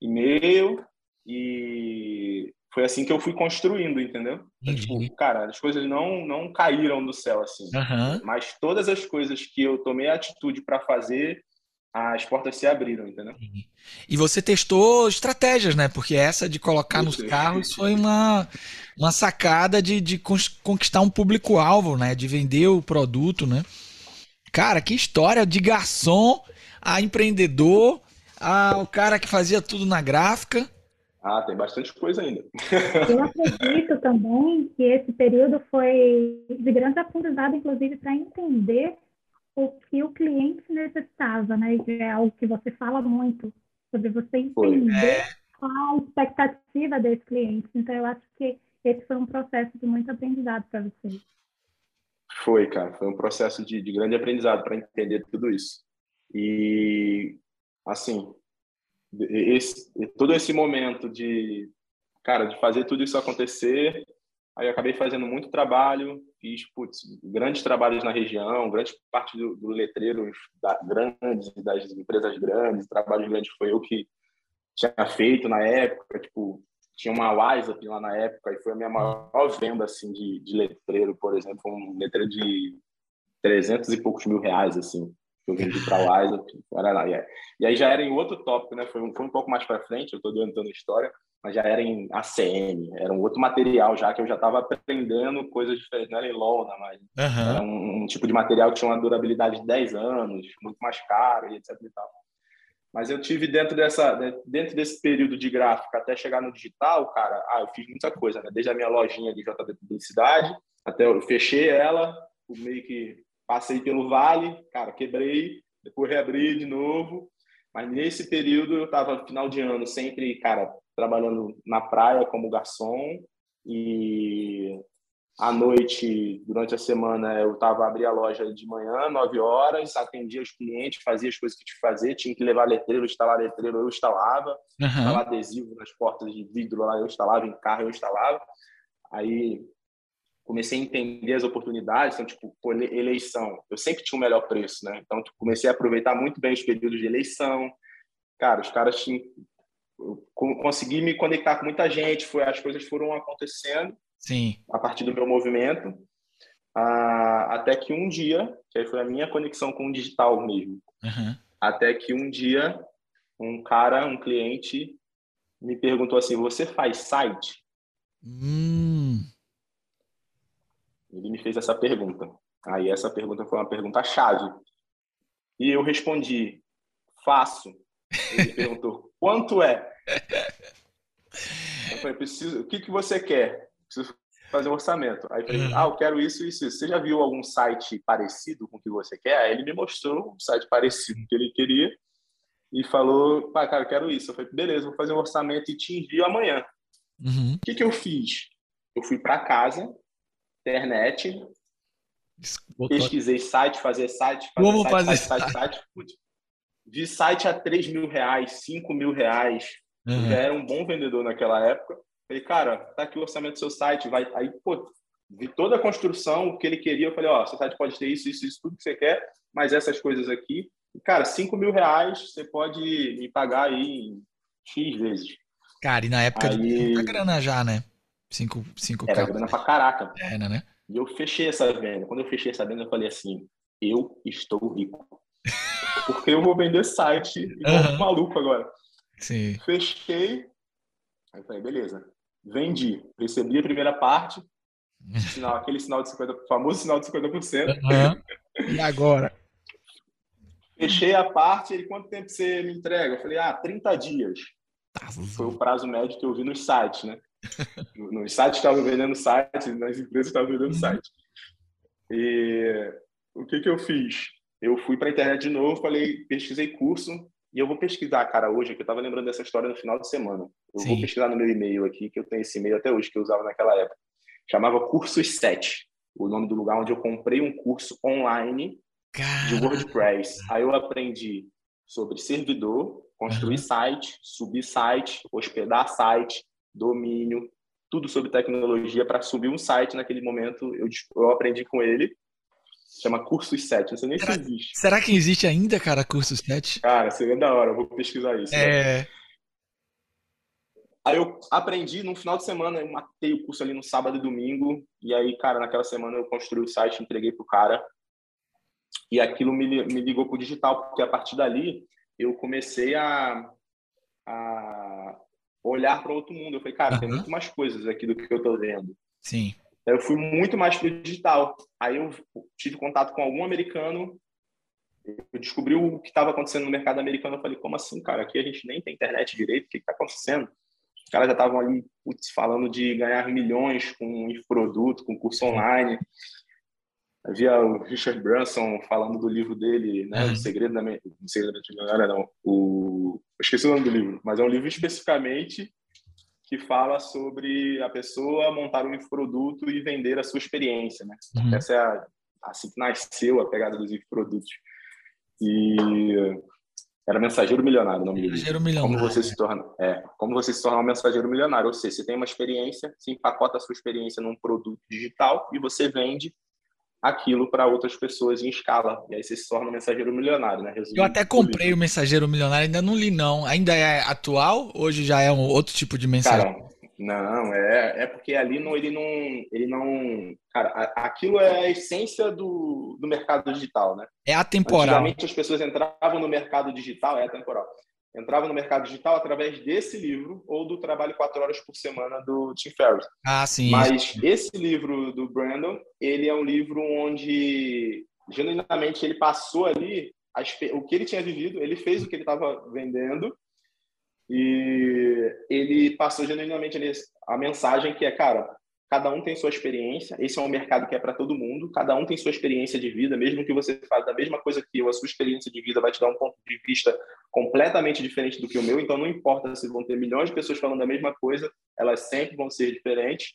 e-mail, e foi assim que eu fui construindo, entendeu? Tipo, cara, as coisas não não caíram do céu assim, uhum. mas todas as coisas que eu tomei a atitude para fazer, as portas se abriram, entendeu? E você testou estratégias, né? Porque essa de colocar nos carros foi uma, uma sacada de, de conquistar um público-alvo, né? De vender o produto, né? Cara, que história de garçom a empreendedor, a o cara que fazia tudo na gráfica. Ah, tem bastante coisa ainda. Eu acredito também que esse período foi de grande aprendizado, inclusive, para entender o que o cliente necessitava, né? Que é algo que você fala muito, sobre você entender é. a expectativa desse cliente. Então, eu acho que esse foi um processo de muito aprendizado para você. Foi, cara. Foi um processo de, de grande aprendizado para entender tudo isso. E, assim, esse, todo esse momento de, cara, de fazer tudo isso acontecer Aí eu acabei fazendo muito trabalho, fiz putz, grandes trabalhos na região, grande parte do, do letreiros da, grandes, das empresas grandes, trabalhos grandes foi eu que tinha feito na época, tipo, tinha uma WhatsApp lá na época e foi a minha maior venda assim de, de letreiro, por exemplo, um letreiro de 300 e poucos mil reais assim, que eu vendi para a WhatsApp, e aí já era em outro tópico, né? Foi um, foi um pouco mais para frente, eu estou adiantando a história, mas já era em ACM, era um outro material já que eu já estava aprendendo coisas diferentes, não era em lona, mas uhum. era um, um, tipo de material que tinha uma durabilidade de 10 anos, muito mais caro e etc e tal. Mas eu tive dentro dessa dentro desse período de gráfica até chegar no digital, cara, ah, eu fiz muita coisa, né? Desde a minha lojinha de JB Publicidade, até eu fechei ela, meio que passei pelo vale, cara, quebrei, depois reabri de novo. Mas nesse período eu estava final de ano sempre, cara, trabalhando na praia como garçom e à noite, durante a semana, eu estava abrir a loja de manhã, 9 horas, atendia os clientes, fazia as coisas que tinha que fazer, tinha que levar letreiro, instalar letreiro, eu instalava, uhum. instalar adesivo nas portas de vidro lá, eu instalava, em carro eu instalava. Aí comecei a entender as oportunidades, então, tipo, eleição, eu sempre tinha o um melhor preço, né? Então, tipo, comecei a aproveitar muito bem os períodos de eleição. Cara, os caras tinham... Eu consegui me conectar com muita gente, foi, as coisas foram acontecendo Sim. a partir do meu movimento, até que um dia, que aí foi a minha conexão com o digital mesmo, uhum. até que um dia um cara, um cliente, me perguntou assim: Você faz site? Hum. Ele me fez essa pergunta. Aí essa pergunta foi uma pergunta chave. E eu respondi: Faço. Ele perguntou: Quanto é? Eu falei: Preciso. O que que você quer? Preciso fazer um orçamento. Aí eu falei: uhum. Ah, eu quero isso, isso, isso. Você já viu algum site parecido com o que você quer? Aí ele me mostrou um site parecido que ele queria e falou: Pá, cara, eu quero isso. Eu falei: Beleza, vou fazer um orçamento e te envio amanhã. Uhum. O que que eu fiz? Eu fui para casa internet, Botou... pesquisei site, fazer site, fazer Como site, fazer site, site, site, site. Vi site a 3 mil reais, 5 mil reais. Uhum. Já era um bom vendedor naquela época. Falei, cara, tá aqui o orçamento do seu site. Vai... Aí, pô, vi toda a construção, o que ele queria. Eu falei, ó, seu site pode ter isso, isso, isso, tudo que você quer, mas essas coisas aqui. E, cara, 5 mil reais você pode me pagar aí em X vezes. Cara, e na época aí... muita grana já, né? 5 cinco, Era grana pra caraca. Era, né? E eu fechei essa venda. Quando eu fechei essa venda, eu falei assim: eu estou rico. Porque eu vou vender site igual uhum. um maluco agora. Sim. Fechei. Aí eu falei: beleza. Vendi. Recebi a primeira parte. Sinal, aquele sinal de 50%, famoso sinal de 50%. Uhum. (laughs) E agora? Fechei a parte. Ele, quanto tempo você me entrega? Eu falei: ah, 30 dias. Tá, Foi o prazo médio que eu vi no site, né? Nos sites (laughs) estavam vendendo site, nas empresas estavam vendendo uhum. site. E o que, que eu fiz? Eu fui para a internet de novo, falei, pesquisei curso, e eu vou pesquisar, cara, hoje, que eu estava lembrando dessa história no final de semana. Eu Sim. vou pesquisar no meu e-mail aqui, que eu tenho esse e-mail até hoje, que eu usava naquela época. Chamava Cursos 7, o nome do lugar onde eu comprei um curso online de WordPress. Aí eu aprendi sobre servidor, construir uhum. site, subir site, hospedar site, domínio, tudo sobre tecnologia para subir um site naquele momento. Eu, eu aprendi com ele. Chama Cursos 7. Não sei nem será, se existe. Será que existe ainda, cara, Cursos 7? Cara, seria da hora. Eu vou pesquisar isso. É. Né? Aí eu aprendi no final de semana, eu matei o curso ali no sábado e domingo. E aí, cara, naquela semana eu construí o site, entreguei pro cara. E aquilo me, me ligou pro digital, porque a partir dali eu comecei a, a olhar para outro mundo. Eu falei, cara, uhum. tem muito mais coisas aqui do que eu estou vendo. Sim. Eu fui muito mais para o digital. Aí eu tive contato com algum americano, eu descobri o que estava acontecendo no mercado americano. Eu falei, como assim, cara? Aqui a gente nem tem internet direito, o que está acontecendo? Os caras já estavam ali putz, falando de ganhar milhões com produto, com curso online. Havia o Richard Branson falando do livro dele, né? Uhum. O Segredo da Mente. O Segredo da Mente Milionária, não. O... Eu esqueci o nome do livro, mas é um livro especificamente que fala sobre a pessoa montar um infoproduto e vender a sua experiência, né? Uhum. Essa é a, assim que nasceu a pegada dos infoprodutos. E era mensageiro milionário o nome dele. Mensageiro milionário. Como você se torna, é, como você se torna um mensageiro milionário, ou seja, você tem uma experiência, você empacota a sua experiência num produto digital e você vende aquilo para outras pessoas em escala. E aí você se torna um mensageiro milionário, né? Resumindo eu até comprei o Mensageiro Milionário, ainda não li não. Ainda é atual? Hoje já é um outro tipo de mensagem? Cara, não, é, é porque ali não, ele não, ele não, cara, aquilo é a essência do, do mercado digital, né? É atemporal. Antigamente as pessoas entravam no mercado digital, é atemporal entrava no mercado digital através desse livro ou do trabalho quatro horas por semana do Tim Ferriss. Ah, sim. Mas esse livro do Brandon, ele é um livro onde genuinamente ele passou ali o que ele tinha vivido, ele fez o que ele estava vendendo e ele passou genuinamente ali a mensagem que é, cara, Cada um tem sua experiência. Esse é um mercado que é para todo mundo. Cada um tem sua experiência de vida, mesmo que você faça a mesma coisa que eu, a sua experiência de vida vai te dar um ponto de vista completamente diferente do que o meu. Então, não importa se vão ter milhões de pessoas falando a mesma coisa, elas sempre vão ser diferentes.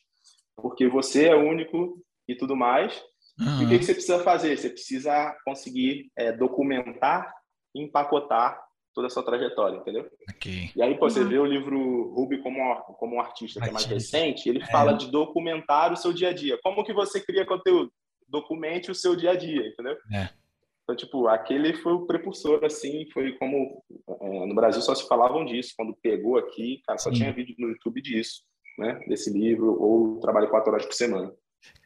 porque você é único e tudo mais. Uhum. E o que, você precisa fazer? Você precisa conseguir é, documentar empacotar toda a sua trajetória, entendeu? Okay. E aí, pô, você uhum. vê o livro Ruby como, como um artista, que é mais recente, ele é. fala de documentar o seu dia a dia. Como que você cria conteúdo? Documente o seu dia a dia, entendeu? É. Então, tipo, aquele foi o precursor, assim, foi como... É, no Brasil só se falavam disso. Quando pegou aqui, cara, só Sim. tinha vídeo no YouTube disso, né? Desse livro, ou trabalho quatro horas por semana.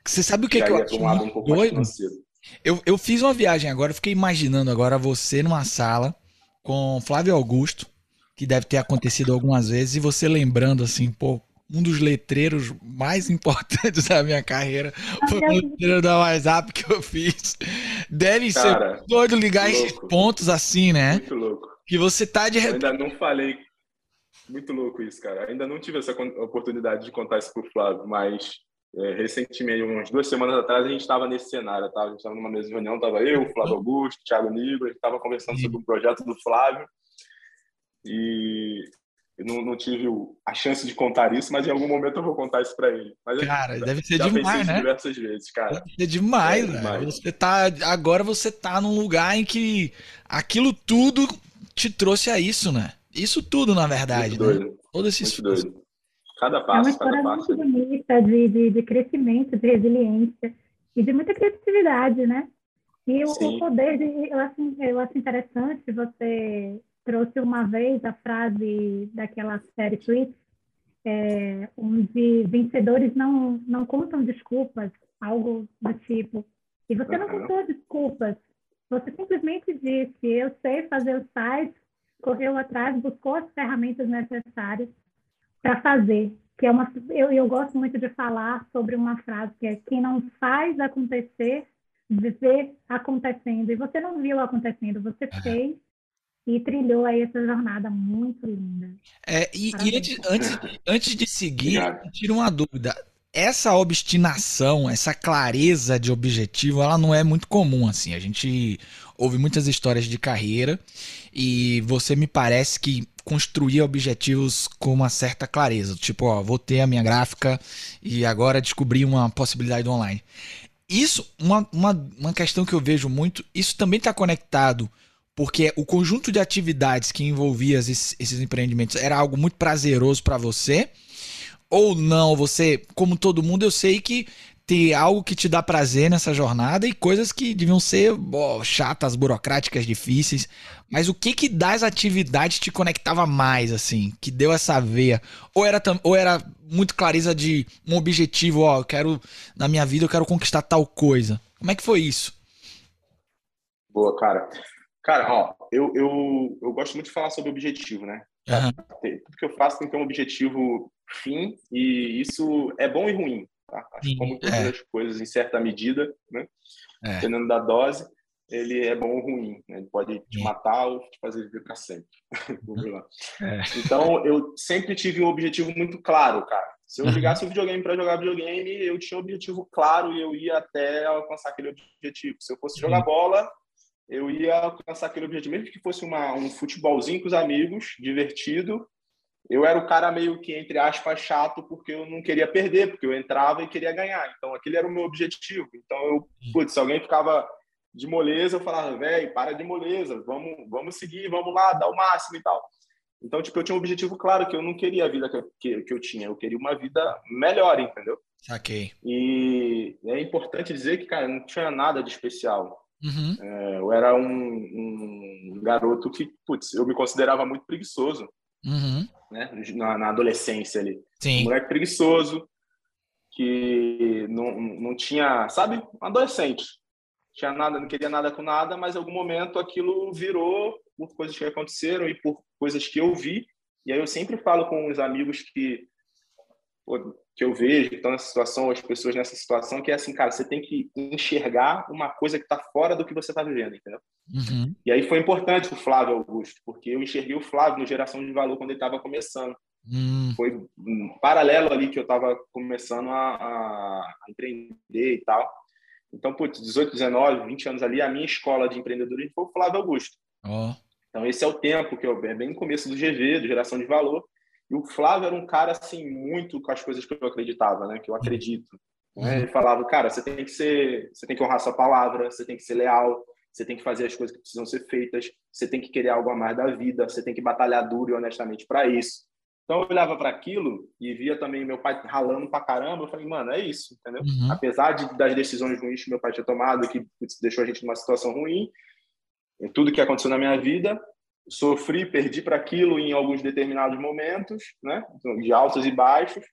Você sabe o que, que eu acho um um doido? Eu, eu fiz uma viagem agora, fiquei imaginando agora você numa sala com Flávio Augusto, que deve ter acontecido algumas vezes, e você lembrando assim, pô, um dos letreiros mais (laughs) importantes da minha carreira foi o letreiro da WhatsApp que eu fiz. Deve Cara, ser doido ligar esses pontos assim, né? Muito louco. Que você tá de repente. Eu ainda não falei. Muito louco isso, cara. Ainda não tive essa oportunidade de contar isso pro Flávio, mas é, recentemente, umas duas semanas atrás, a gente estava nesse cenário, tá? a gente estava numa mesa de reunião, estava eu, Flávio Augusto, Thiago Nigro, a gente estava conversando sobre um projeto do Flávio e eu não, não, tive a chance de contar isso, mas em algum momento eu vou contar isso para ele. Mas cara, eu, deve ser já demais, né? diversas vezes, cara. Deve ser demais, é, demais. Você tá, agora você tá num lugar em que aquilo tudo te trouxe a isso, né? Isso tudo, na verdade, Muito né? Doido. Todo esse Muito esforço. doido. Cada passo, é uma história muito bonita de, de, de, crescimento, de resiliência e de muita criatividade, né? E o, o, poder de, eu acho, eu acho interessante, você trouxe uma vez a frase daquela série Tweets, é, onde vencedores não, não contam desculpas, algo do tipo. E você uhum. não contou desculpas, você simplesmente disse, eu sei fazer o site, correu atrás, buscou as ferramentas necessárias para fazer. Que é uma, eu, eu gosto muito de falar sobre uma frase que é quem não faz acontecer, vê acontecendo. E você não viu acontecendo, você fez e trilhou aí essa jornada muito linda. É, e, e antes, antes, antes de seguir, tira uma dúvida. Essa obstinação, essa clareza de objetivo, ela não é muito comum assim. A gente ouve muitas histórias de carreira e você me parece que construir objetivos com uma certa clareza. Tipo, ó, vou ter a minha gráfica e agora descobri uma possibilidade online. Isso, uma, uma, uma questão que eu vejo muito, isso também está conectado porque o conjunto de atividades que envolvia esses, esses empreendimentos era algo muito prazeroso para você ou não? Você, como todo mundo, eu sei que ter algo que te dá prazer nessa jornada e coisas que deviam ser oh, chatas, burocráticas, difíceis. Mas o que que das atividades te conectava mais, assim? Que deu essa veia? Ou era, ou era muito clareza de um objetivo, ó, eu quero, na minha vida, eu quero conquistar tal coisa. Como é que foi isso? Boa, cara. Cara, ó, eu, eu, eu gosto muito de falar sobre objetivo, né? Uhum. Tudo que eu faço tem que ter um objetivo fim e isso é bom e ruim. Tá? Acho que como todas é. as coisas, em certa medida, né? É. dependendo da dose, ele é bom ou ruim. Né? Ele pode te matar ou te fazer viver para sempre. (laughs) é. Então, eu sempre tive um objetivo muito claro, cara. Se eu uhum. ligasse o videogame para jogar videogame, eu tinha um objetivo claro e eu ia até alcançar aquele objetivo. Se eu fosse jogar bola, eu ia alcançar aquele objetivo, mesmo que fosse uma, um futebolzinho com os amigos, divertido, eu era o cara meio que, entre aspas, chato, porque eu não queria perder, porque eu entrava e queria ganhar. Então, aquele era o meu objetivo. Então, eu, putz, se alguém ficava de moleza, eu falava, velho, para de moleza, vamos, vamos seguir, vamos lá, dar o máximo e tal. Então, tipo, eu tinha um objetivo claro, que eu não queria a vida que, que, que eu tinha, eu queria uma vida melhor, entendeu? Saquei. E é importante dizer que, cara, não tinha nada de especial. Uhum. É, eu era um, um garoto que, putz, eu me considerava muito preguiçoso uhum. Né? Na, na, adolescência ali. Sim. Um moleque preguiçoso, que não, não tinha, sabe, um adolescente. Tinha nada, não queria nada com nada, mas em algum momento aquilo virou por coisas que aconteceram e por coisas que eu vi. E aí eu sempre falo com os amigos que que eu vejo que estão nessa situação, as pessoas nessa situação, que é assim, cara, você tem que enxergar uma coisa que está fora do que você está vivendo, entendeu? Uhum. E aí foi importante o Flávio Augusto, porque eu enxerguei o Flávio no Geração de Valor quando ele estava começando. Uhum. Foi um paralelo ali que eu estava começando a, a, empreender e tal. Então, putz, 18, 19, 20 anos ali, a minha escola de empreendedorismo foi o Flávio Augusto. Oh. Então, esse é o tempo que eu, é bem no começo do GV, do Geração de Valor, E o Flávio era um cara, assim, muito com as coisas que eu acreditava, né? Que eu acredito. Né? Ele falava, cara, você tem que ser, você tem que honrar sua palavra, você tem que ser leal, você tem que fazer as coisas que precisam ser feitas, você tem que querer algo a mais da vida, você tem que batalhar duro e honestamente para isso. Então eu olhava para aquilo e via também meu pai ralando para caramba. Eu falei, mano, é isso, entendeu? Uhum. Apesar de, das decisões ruins que meu pai tinha tomado, que deixou a gente numa situação ruim, tudo que aconteceu na minha vida, sofri, perdi para aquilo em alguns determinados momentos, né? De altos e baixos.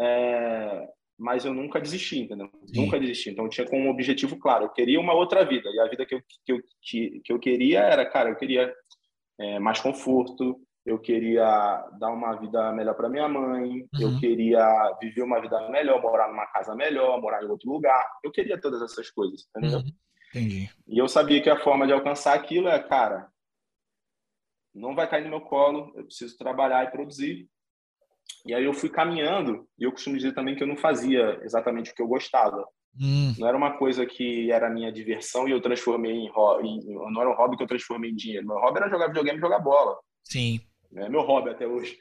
É... Mas eu nunca desisti, entendeu? Sim. Nunca desisti. Então eu tinha como um objetivo claro. Eu queria uma outra vida. E a vida que eu, que eu, que, que eu queria era, cara, eu queria é, mais conforto, eu queria dar uma vida melhor para minha mãe, uhum. eu queria viver uma vida melhor, morar numa casa melhor, morar em outro lugar. Eu queria todas essas coisas, entendeu? Uhum. Entendi. E eu sabia que a forma de alcançar aquilo é, cara, não vai cair no meu colo, eu preciso trabalhar e produzir. E aí eu fui caminhando, e eu costumo dizer também que eu não fazia exatamente o que eu gostava. Hum. Não era uma coisa que era minha diversão e eu transformei em hobby. Não era um hobby que eu transformei em dinheiro. Meu hobby era jogar videogame e jogar bola. Sim. É meu hobby até hoje.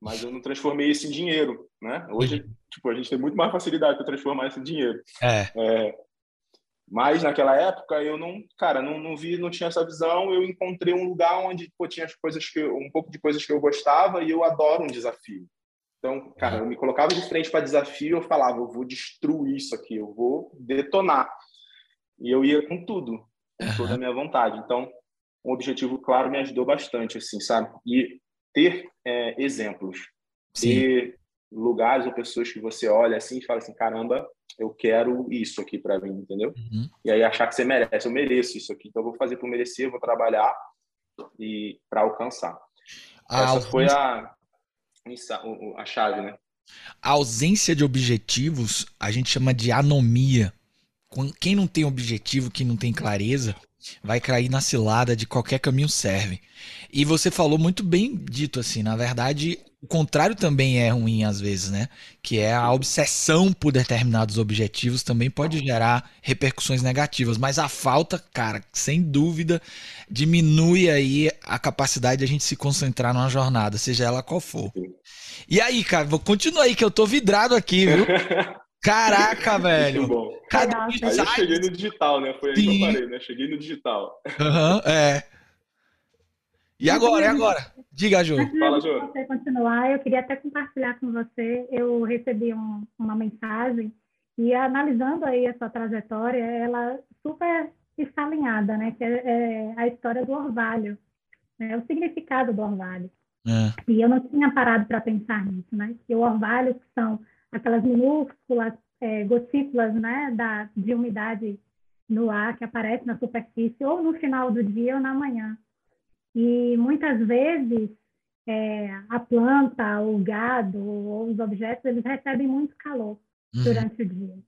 Mas eu não transformei isso em dinheiro, né? Hoje, uhum. tipo, a gente tem muito mais facilidade para transformar isso em dinheiro. É. é. Mas naquela época eu não, cara, não, não vi, não tinha essa visão. Eu encontrei um lugar onde pô, tinha as coisas que um pouco de coisas que eu gostava e eu adoro um desafio. Então, cara, eu me colocava de frente para desafio, eu falava, eu vou destruir isso aqui, eu vou detonar. E eu ia com tudo, com toda a minha vontade. Então, um objetivo claro me ajudou bastante, assim, sabe? E ter é, exemplos, Sim. ter lugares ou pessoas que você olha assim e fala assim, caramba, eu quero isso aqui para mim, entendeu? Uhum. E aí achar que você merece, eu mereço isso aqui, então eu vou fazer por merecer, vou trabalhar e para alcançar. A Essa foi a a chave, né? A ausência de objetivos a gente chama de anomia. Quem não tem objetivo, quem não tem clareza, vai cair na cilada de qualquer caminho serve. E você falou muito bem dito assim, na verdade, o contrário também é ruim às vezes, né? Que é a obsessão por determinados objetivos também pode gerar repercussões negativas, mas a falta, cara, sem dúvida, diminui aí a capacidade de a gente se concentrar numa jornada, seja ela qual for. E aí, cara, vou continuar aí que eu tô vidrado aqui, viu? (laughs) Caraca, velho. Muito bom. Cada aí eu cheguei no digital, né? Foi aí Sim. que eu parei, né? Cheguei no digital. Uhum, é. E agora, e agora? Diga, Ju. Fala, Ju. você continuar, eu queria até compartilhar com você. Eu recebi um, uma mensagem e analisando aí a sua trajetória, ela super está alinhada, né? Que é, é a história do orvalho, né? o significado do orvalho. É. E eu não tinha parado para pensar nisso, né? Que o orvalho são aquelas minúsculas é, gotículas né, da, de umidade no ar que aparece na superfície ou no final do dia ou na manhã. E muitas vezes é, a planta, o gado ou os objetos, eles recebem muito calor uhum. durante o dia.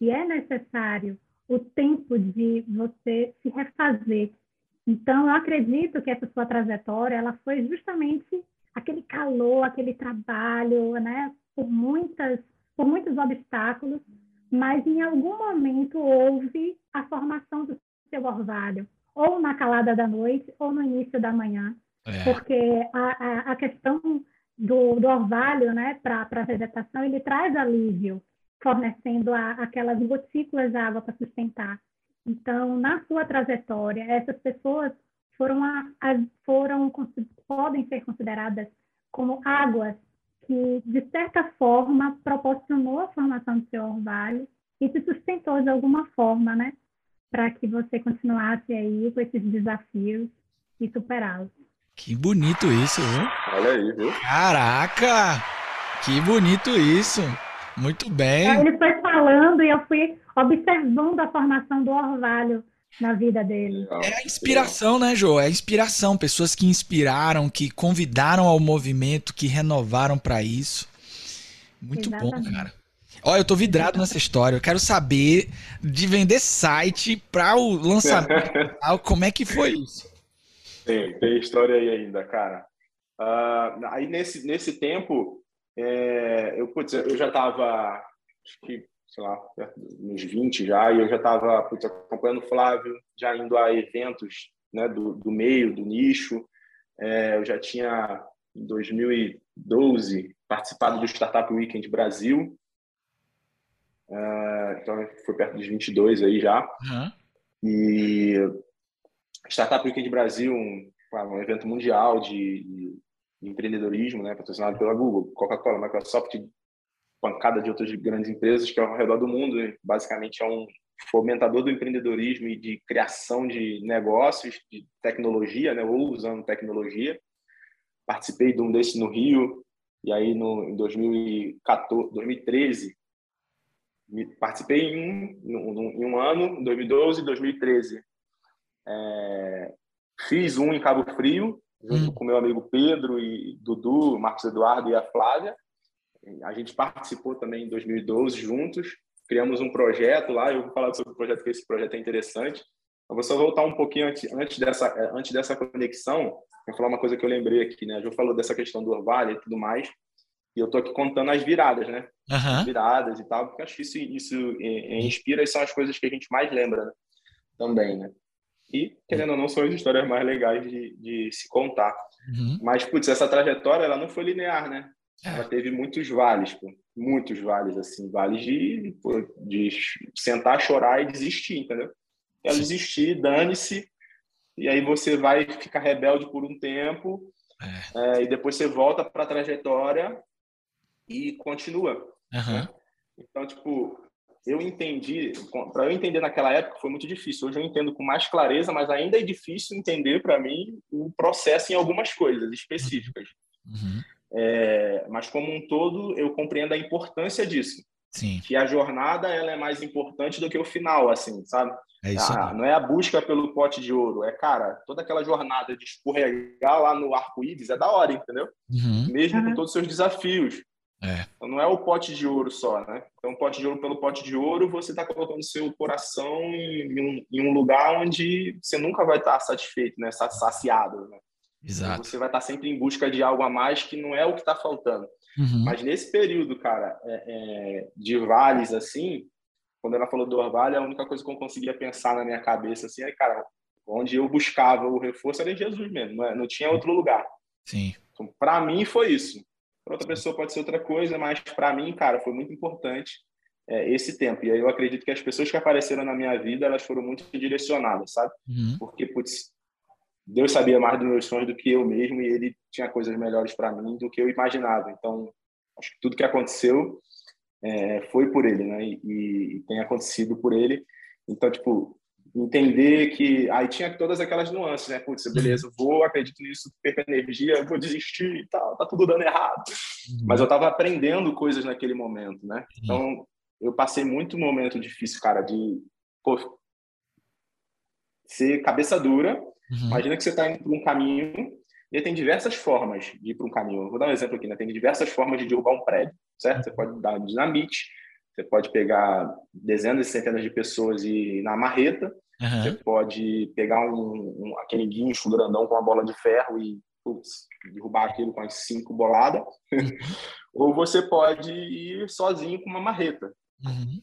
E é necessário o tempo de você se refazer. Então, eu acredito que essa sua trajetória, ela foi justamente aquele calor, aquele trabalho, né, por muitas por muitos obstáculos, mas em algum momento houve a formação do seu orvalho, ou na calada da noite, ou no início da manhã, é. porque a, a, a, questão do, do orvalho né, para a vegetação, ele traz alívio, fornecendo a, aquelas gotículas de água para sustentar. Então, na sua trajetória, essas pessoas foram, a, a, foram podem ser consideradas como águas que, de certa forma, proporcionou a formação do seu orvalho e te sustentou de alguma forma, né? Para que você continuasse aí com esses desafios e superá-los. Que bonito isso, viu? Olha aí, viu? Caraca! Que bonito isso! Muito bem. Ele foi falando e eu fui observando a formação do orvalho na vida dele. É a inspiração, né, Jô? É a inspiração. Pessoas que inspiraram, que convidaram ao movimento, que renovaram para isso. Muito Exatamente. bom, cara. Olha, eu tô vidrado nessa história. Eu quero saber de vender site para o lançamento. (laughs) como é que foi isso? Tem, tem história aí ainda, cara. Uh, aí nesse, nesse tempo, é, eu, putz, eu já estava, acho que sei lá, uns 20 já, e eu já estava acompanhando o Flávio, já indo a eventos né, do, do meio, do nicho. É, eu já tinha em 2012, participado do Startup Weekend Brasil. Uh, então, foi perto dos 22 aí já. Uhum. E Startup Weekend Brasil, um, um evento mundial de, de, empreendedorismo, né, patrocinado pela Google, Coca-Cola, Microsoft, pancada de outras grandes empresas que é ao redor do mundo. Basicamente, é um fomentador do empreendedorismo e de criação de negócios, de tecnologia, né, ou usando tecnologia. Participei de um desse no Rio, e aí no, em 2014, 2013, participei em um, em um ano, 2012 e 2013. É, fiz um em Cabo Frio, junto hum. com meu amigo Pedro e Dudu, Marcos Eduardo e a Flávia. A gente participou também em 2012 juntos criamos um projeto lá, eu vou falar sobre o projeto, que esse projeto é interessante. Eu vou só voltar um pouquinho antes, antes, dessa, é, antes dessa conexão, para falar uma coisa que eu lembrei aqui, né? A Ju falou dessa questão do Orvalho e tudo mais, e eu tô aqui contando as viradas, né? Uhum. As viradas e tal, porque acho que isso, isso é, é, inspira e são as coisas que a gente mais lembra, né? Também, né? E, querendo ou não, são as histórias mais legais de, de se contar. Uhum. Mas, putz, essa trajetória, ela não foi linear, né? É. Ela teve muitos vales, pô. muitos vales, assim, vales de, pô, de sentar, chorar e desistir, entendeu? Ela desistir, dane-se, e aí você vai ficar rebelde por um tempo, é. É, e depois você volta para a trajetória e continua. Uhum. Então, tipo, eu entendi, para eu entender naquela época foi muito difícil. Hoje eu entendo com mais clareza, mas ainda é difícil entender para mim o processo em algumas coisas específicas. Uhum. É, mas como um todo, eu compreendo a importância disso. Sim. Que a jornada ela é mais importante do que o final, assim, sabe? É isso ah, não é a busca pelo pote de ouro, é, cara, toda aquela jornada de escorregar lá no arco-íris é da hora, entendeu? Uhum. Mesmo uhum. com todos os seus desafios. É. Então, não é o pote de ouro só, né? Então, pote de ouro pelo pote de ouro, você está colocando seu coração em um, em um, lugar onde você nunca vai estar satisfeito, né? Saciado, né? Exato. Você vai estar sempre em busca de algo a mais que não é o que está faltando. Uhum. Mas nesse período, cara, é, é, de vales assim, quando ela falou do Orvalho, a única coisa que eu conseguia pensar na minha cabeça assim é, cara, onde eu buscava o reforço era em Jesus mesmo, não, é, não tinha outro lugar. Sim. Então, para mim foi isso. Para outra pessoa pode ser outra coisa, mas para mim, cara, foi muito importante é, esse tempo. E aí eu acredito que as pessoas que apareceram na minha vida, elas foram muito direcionadas, sabe? Uhum. Porque, putz, Deus sabia mais dos meus sonhos do que eu mesmo e ele tinha coisas melhores para mim do que eu imaginava. Então, acho que tudo que aconteceu é, foi por ele, né? E, e, tem acontecido por ele. Então, tipo, entender que aí tinha todas aquelas nuances, né? Putz, beleza, vou, acredito nisso, perco energia, vou desistir e tal, tá tudo dando errado. Uhum. Mas eu tava aprendendo coisas naquele momento, né? Então, eu passei muito momento difícil, cara, de pô, ser cabeça dura Uhum. Imagina que você está indo por um caminho e tem diversas formas de ir para um caminho. vou dar um exemplo aqui, né? Tem diversas formas de derrubar um prédio, certo? Você pode dar dinamite, você pode pegar dezenas e centenas de pessoas e ir na marreta, uhum. você pode pegar um, um, aquele guincho grandão com uma bola de ferro e putz, derrubar aquilo com as cinco boladas, uhum. (laughs) ou você pode ir sozinho com uma marreta. Uhum.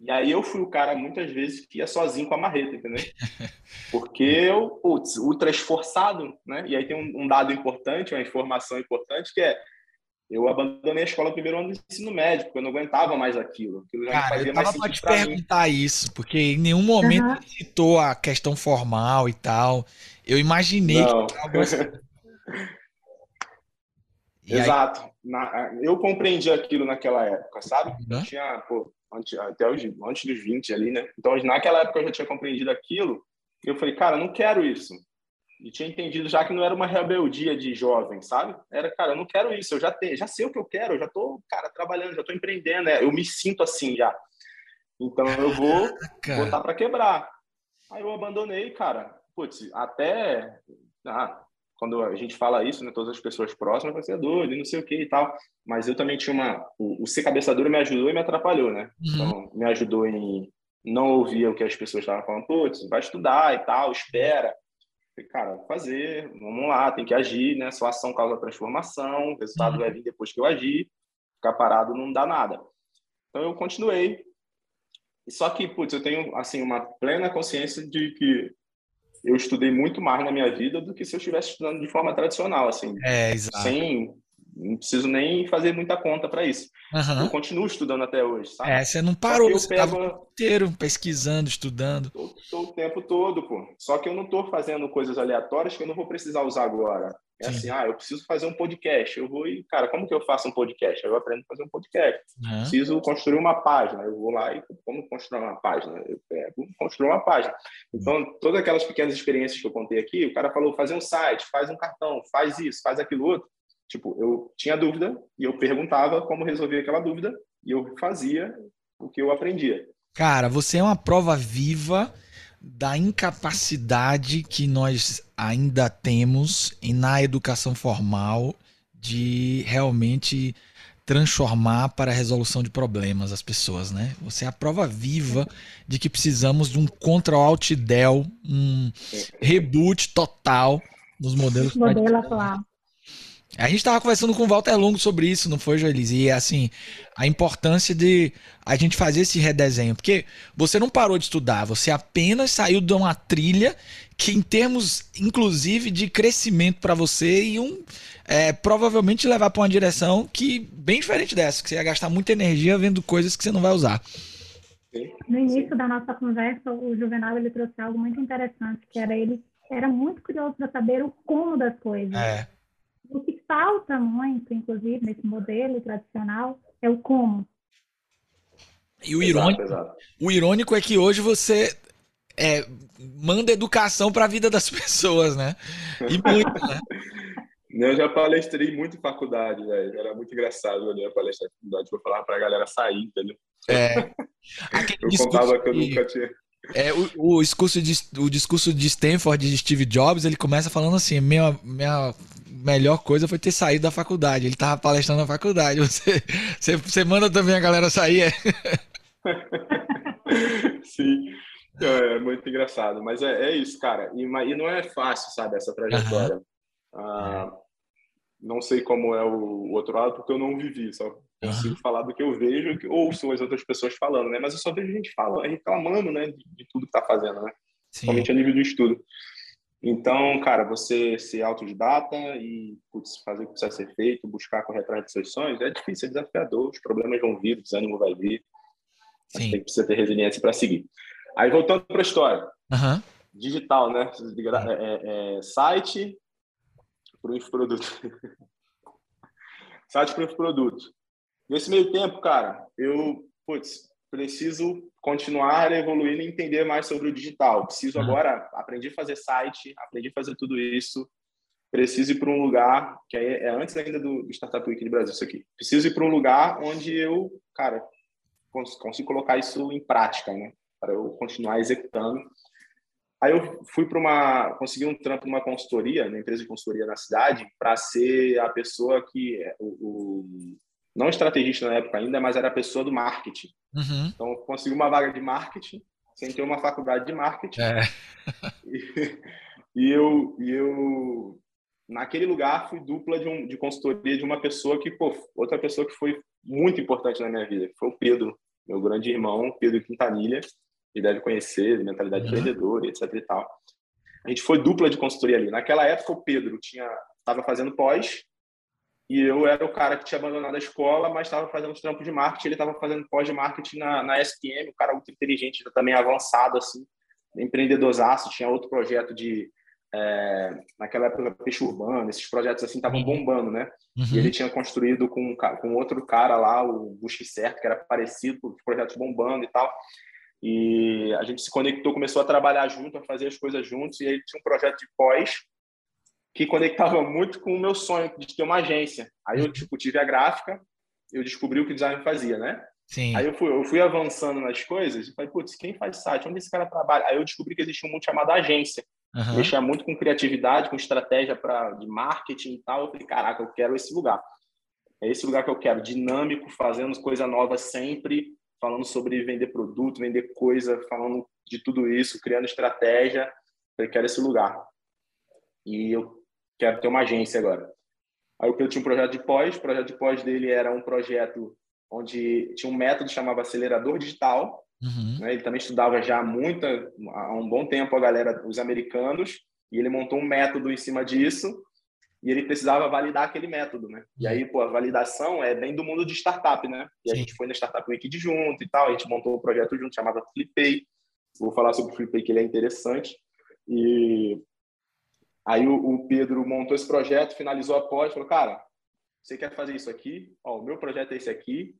E aí eu fui o cara, muitas vezes, que ia sozinho com a marreta, entendeu? (laughs) Porque eu, putz, ultra esforçado, né? E aí tem um, um, dado importante, uma informação importante, que é eu abandonei a escola no primeiro ano do ensino médio, porque eu não aguentava mais aquilo. aquilo já cara, fazia eu tava pra te perguntar mim. isso, porque em nenhum momento uhum. citou a questão formal e tal. Eu imaginei não. que assim. (laughs) Exato. Aí... Na, eu compreendi aquilo naquela época, sabe? Uhum. Eu tinha, pô, antes, até os, antes dos 20 ali, né? Então, naquela época eu já tinha compreendido aquilo. Eu falei, cara, não quero isso. E tinha entendido já que não era uma rebeldia de jovem, sabe? Era, cara, eu não quero isso, eu já tenho, já sei o que eu quero, eu já tô, cara, trabalhando, já tô empreendendo, né? Eu me sinto assim já. Então eu vou (laughs) botar para quebrar. Aí eu abandonei, cara. Putz, até ah, quando a gente fala isso, né, todas as pessoas próximas, você é doido, não sei o que e tal. Mas eu também tinha uma. O, o ser cabeça dura me ajudou e me atrapalhou, né? Uhum. Então, me ajudou em não ouvir o que as pessoas estavam falando, putz, vai estudar e tal, espera. Falei, cara, fazer, vamos lá, tem que agir, né? Sua ação causa transformação, o resultado uhum. vai vir depois que eu agir, ficar parado não dá nada. Então eu continuei. Só que, putz, eu tenho, assim, uma plena consciência de que eu estudei muito mais na minha vida do que se eu estivesse estudando de forma tradicional, assim. É, exato. Sem, não preciso nem fazer muita conta para isso. Uhum. Eu continuo estudando até hoje, sabe? É, você não parou, você pego... o inteiro pesquisando, estudando. Tô, tô, o tempo todo, pô. Só que eu não estou fazendo coisas aleatórias que eu não vou precisar usar agora. É Sim. assim, ah, eu preciso fazer um podcast. Eu vou e, cara, como que eu faço um podcast? Eu aprendo a fazer um podcast. Uhum. Preciso construir uma página. Eu vou lá e como construir uma página? Eu pego, construir uma página. Então, todas aquelas pequenas experiências que eu contei aqui, o cara falou, fazer um site, faz um cartão, faz isso, faz aquilo outro. Tipo, eu tinha dúvida e eu perguntava como resolver aquela dúvida e eu fazia o que eu aprendia. Cara, você é uma prova viva da incapacidade que nós ainda temos na educação formal de realmente transformar para a resolução de problemas as pessoas, né? Você é a prova viva de que precisamos de um control alt del, um reboot total dos modelos. Modelo atual. A gente estava conversando com o Walter Longo sobre isso, não foi, Joelis? E assim, a importância de a gente fazer esse redesenho. Porque você não parou de estudar, você apenas saiu de uma trilha que, em termos, inclusive, de crescimento para você, e um é, provavelmente levar para uma direção que bem diferente dessa, que você ia gastar muita energia vendo coisas que você não vai usar. No início da nossa conversa, o Juvenal ele trouxe algo muito interessante, que era ele era muito curioso para saber o como das coisas. É. O que falta muito, inclusive, nesse modelo tradicional, é o como. E o irônico, exato, exato. o irônico é que hoje você é, manda educação para a vida das (laughs) pessoas, né? E muito, né? (laughs) Eu já palestrei muito em faculdade, velho. Era muito engraçado eu a palestrar em faculdade. Vou falar para a galera sair, entendeu? É. (laughs) eu contava que eu nunca tinha. É, o, o, discurso de, o discurso de Stanford de Steve Jobs, ele começa falando assim: minha, minha melhor coisa foi ter saído da faculdade. Ele tava palestrando na faculdade. Você, você, você manda também a galera sair, é? Sim. É muito engraçado, mas é, é isso, cara. E, e, não é fácil, sabe, essa trajetória. Uhum. Ah, não sei como é o, o, outro lado, porque eu não vivi, só consigo uhum. falar do que eu vejo, que ouço as outras pessoas falando, né? Mas eu só vejo gente falando, reclamando, né, de, de tudo que tá fazendo, né? Somente a nível do estudo. Então, cara, você ser autodidata e putz, fazer o que precisa ser feito, buscar correr atrás de seus sonhos, é difícil, é desafiador, os problemas vão vir, o desânimo vai vir. Sim. Tem que precisa ter resiliência para seguir. Aí, voltando para a história. Uhum. Digital, né? É, é, é, site para o infoproduto. (laughs) site para o infoproduto. Nesse meio tempo, cara, eu, putz, preciso continuar evoluindo e entender mais sobre o digital. Preciso agora aprendi a fazer site, aprendi a fazer tudo isso. Preciso ir para um lugar que é, é antes ainda do, Startup Week de Brasil isso aqui. Preciso ir para um lugar onde eu, cara, consigo colocar isso em prática, né? Para eu continuar executando. Aí eu fui para uma, consegui um trampo numa consultoria, na empresa de consultoria na cidade, para ser a pessoa que o, o não estrategista na época ainda, mas era a pessoa do marketing. Uhum. Então, consegui uma vaga de marketing, sem ter uma faculdade de marketing. É. (laughs) E, e, eu, e eu, naquele lugar, fui dupla de, um, de consultoria de uma pessoa que, pô, outra pessoa que foi muito importante na minha vida, foi o Pedro, meu grande irmão, Pedro Quintanilha, que deve conhecer, mentalidade uhum. empreendedora, etc e tal. A gente foi dupla de consultoria ali. Naquela época, o Pedro tinha estava fazendo pós e eu era o cara que tinha abandonado a escola, mas estava fazendo os trampos de marketing. Ele estava fazendo pós de marketing na, na SPM, o cara muito inteligente, também avançado, assim, empreendedorzaço. Tinha outro projeto de. É, naquela época, peixe urbano, esses projetos assim estavam uhum. bombando, né? Uhum. E ele tinha construído com, com outro cara lá, o Busque Certo, que era parecido com os projetos bombando e tal. E a gente se conectou, começou a trabalhar junto, a fazer as coisas juntos. E aí tinha um projeto de pós que conectava muito com o meu sonho de ter uma agência. Aí eu uhum. tipo tive a gráfica, eu descobri o que o design fazia, né? Sim. Aí eu fui, eu fui avançando nas coisas e falei, putz, quem faz site? Onde esse cara trabalha? Aí eu descobri que existia um mundo chamado agência. Uhum. Mexia muito com criatividade, com estratégia para de marketing e tal. Eu falei, caraca, eu quero esse lugar. É esse lugar que eu quero, dinâmico, fazendo coisa nova sempre, falando sobre vender produto, vender coisa, falando de tudo isso, criando estratégia. Eu quero esse lugar. E eu quero ter uma agência agora. Aí eu tinha um projeto de pós, o projeto de pós dele era um projeto onde tinha um método que chamava acelerador digital, Uhum. Né? Ele também estudava já muita, há um bom tempo a galera, os americanos, e ele montou um método em cima disso e ele precisava validar aquele método, né? E aí, pô, a validação é bem do mundo de startup, né? E a Sim. gente foi na Startup Week junto e tal, a gente montou um projeto junto chamado Flipay. Vou falar sobre o Flipay que ele é interessante. E aí o, o Pedro montou esse projeto, finalizou a pós, falou, cara, você quer fazer isso aqui? Ó, o meu projeto é esse aqui,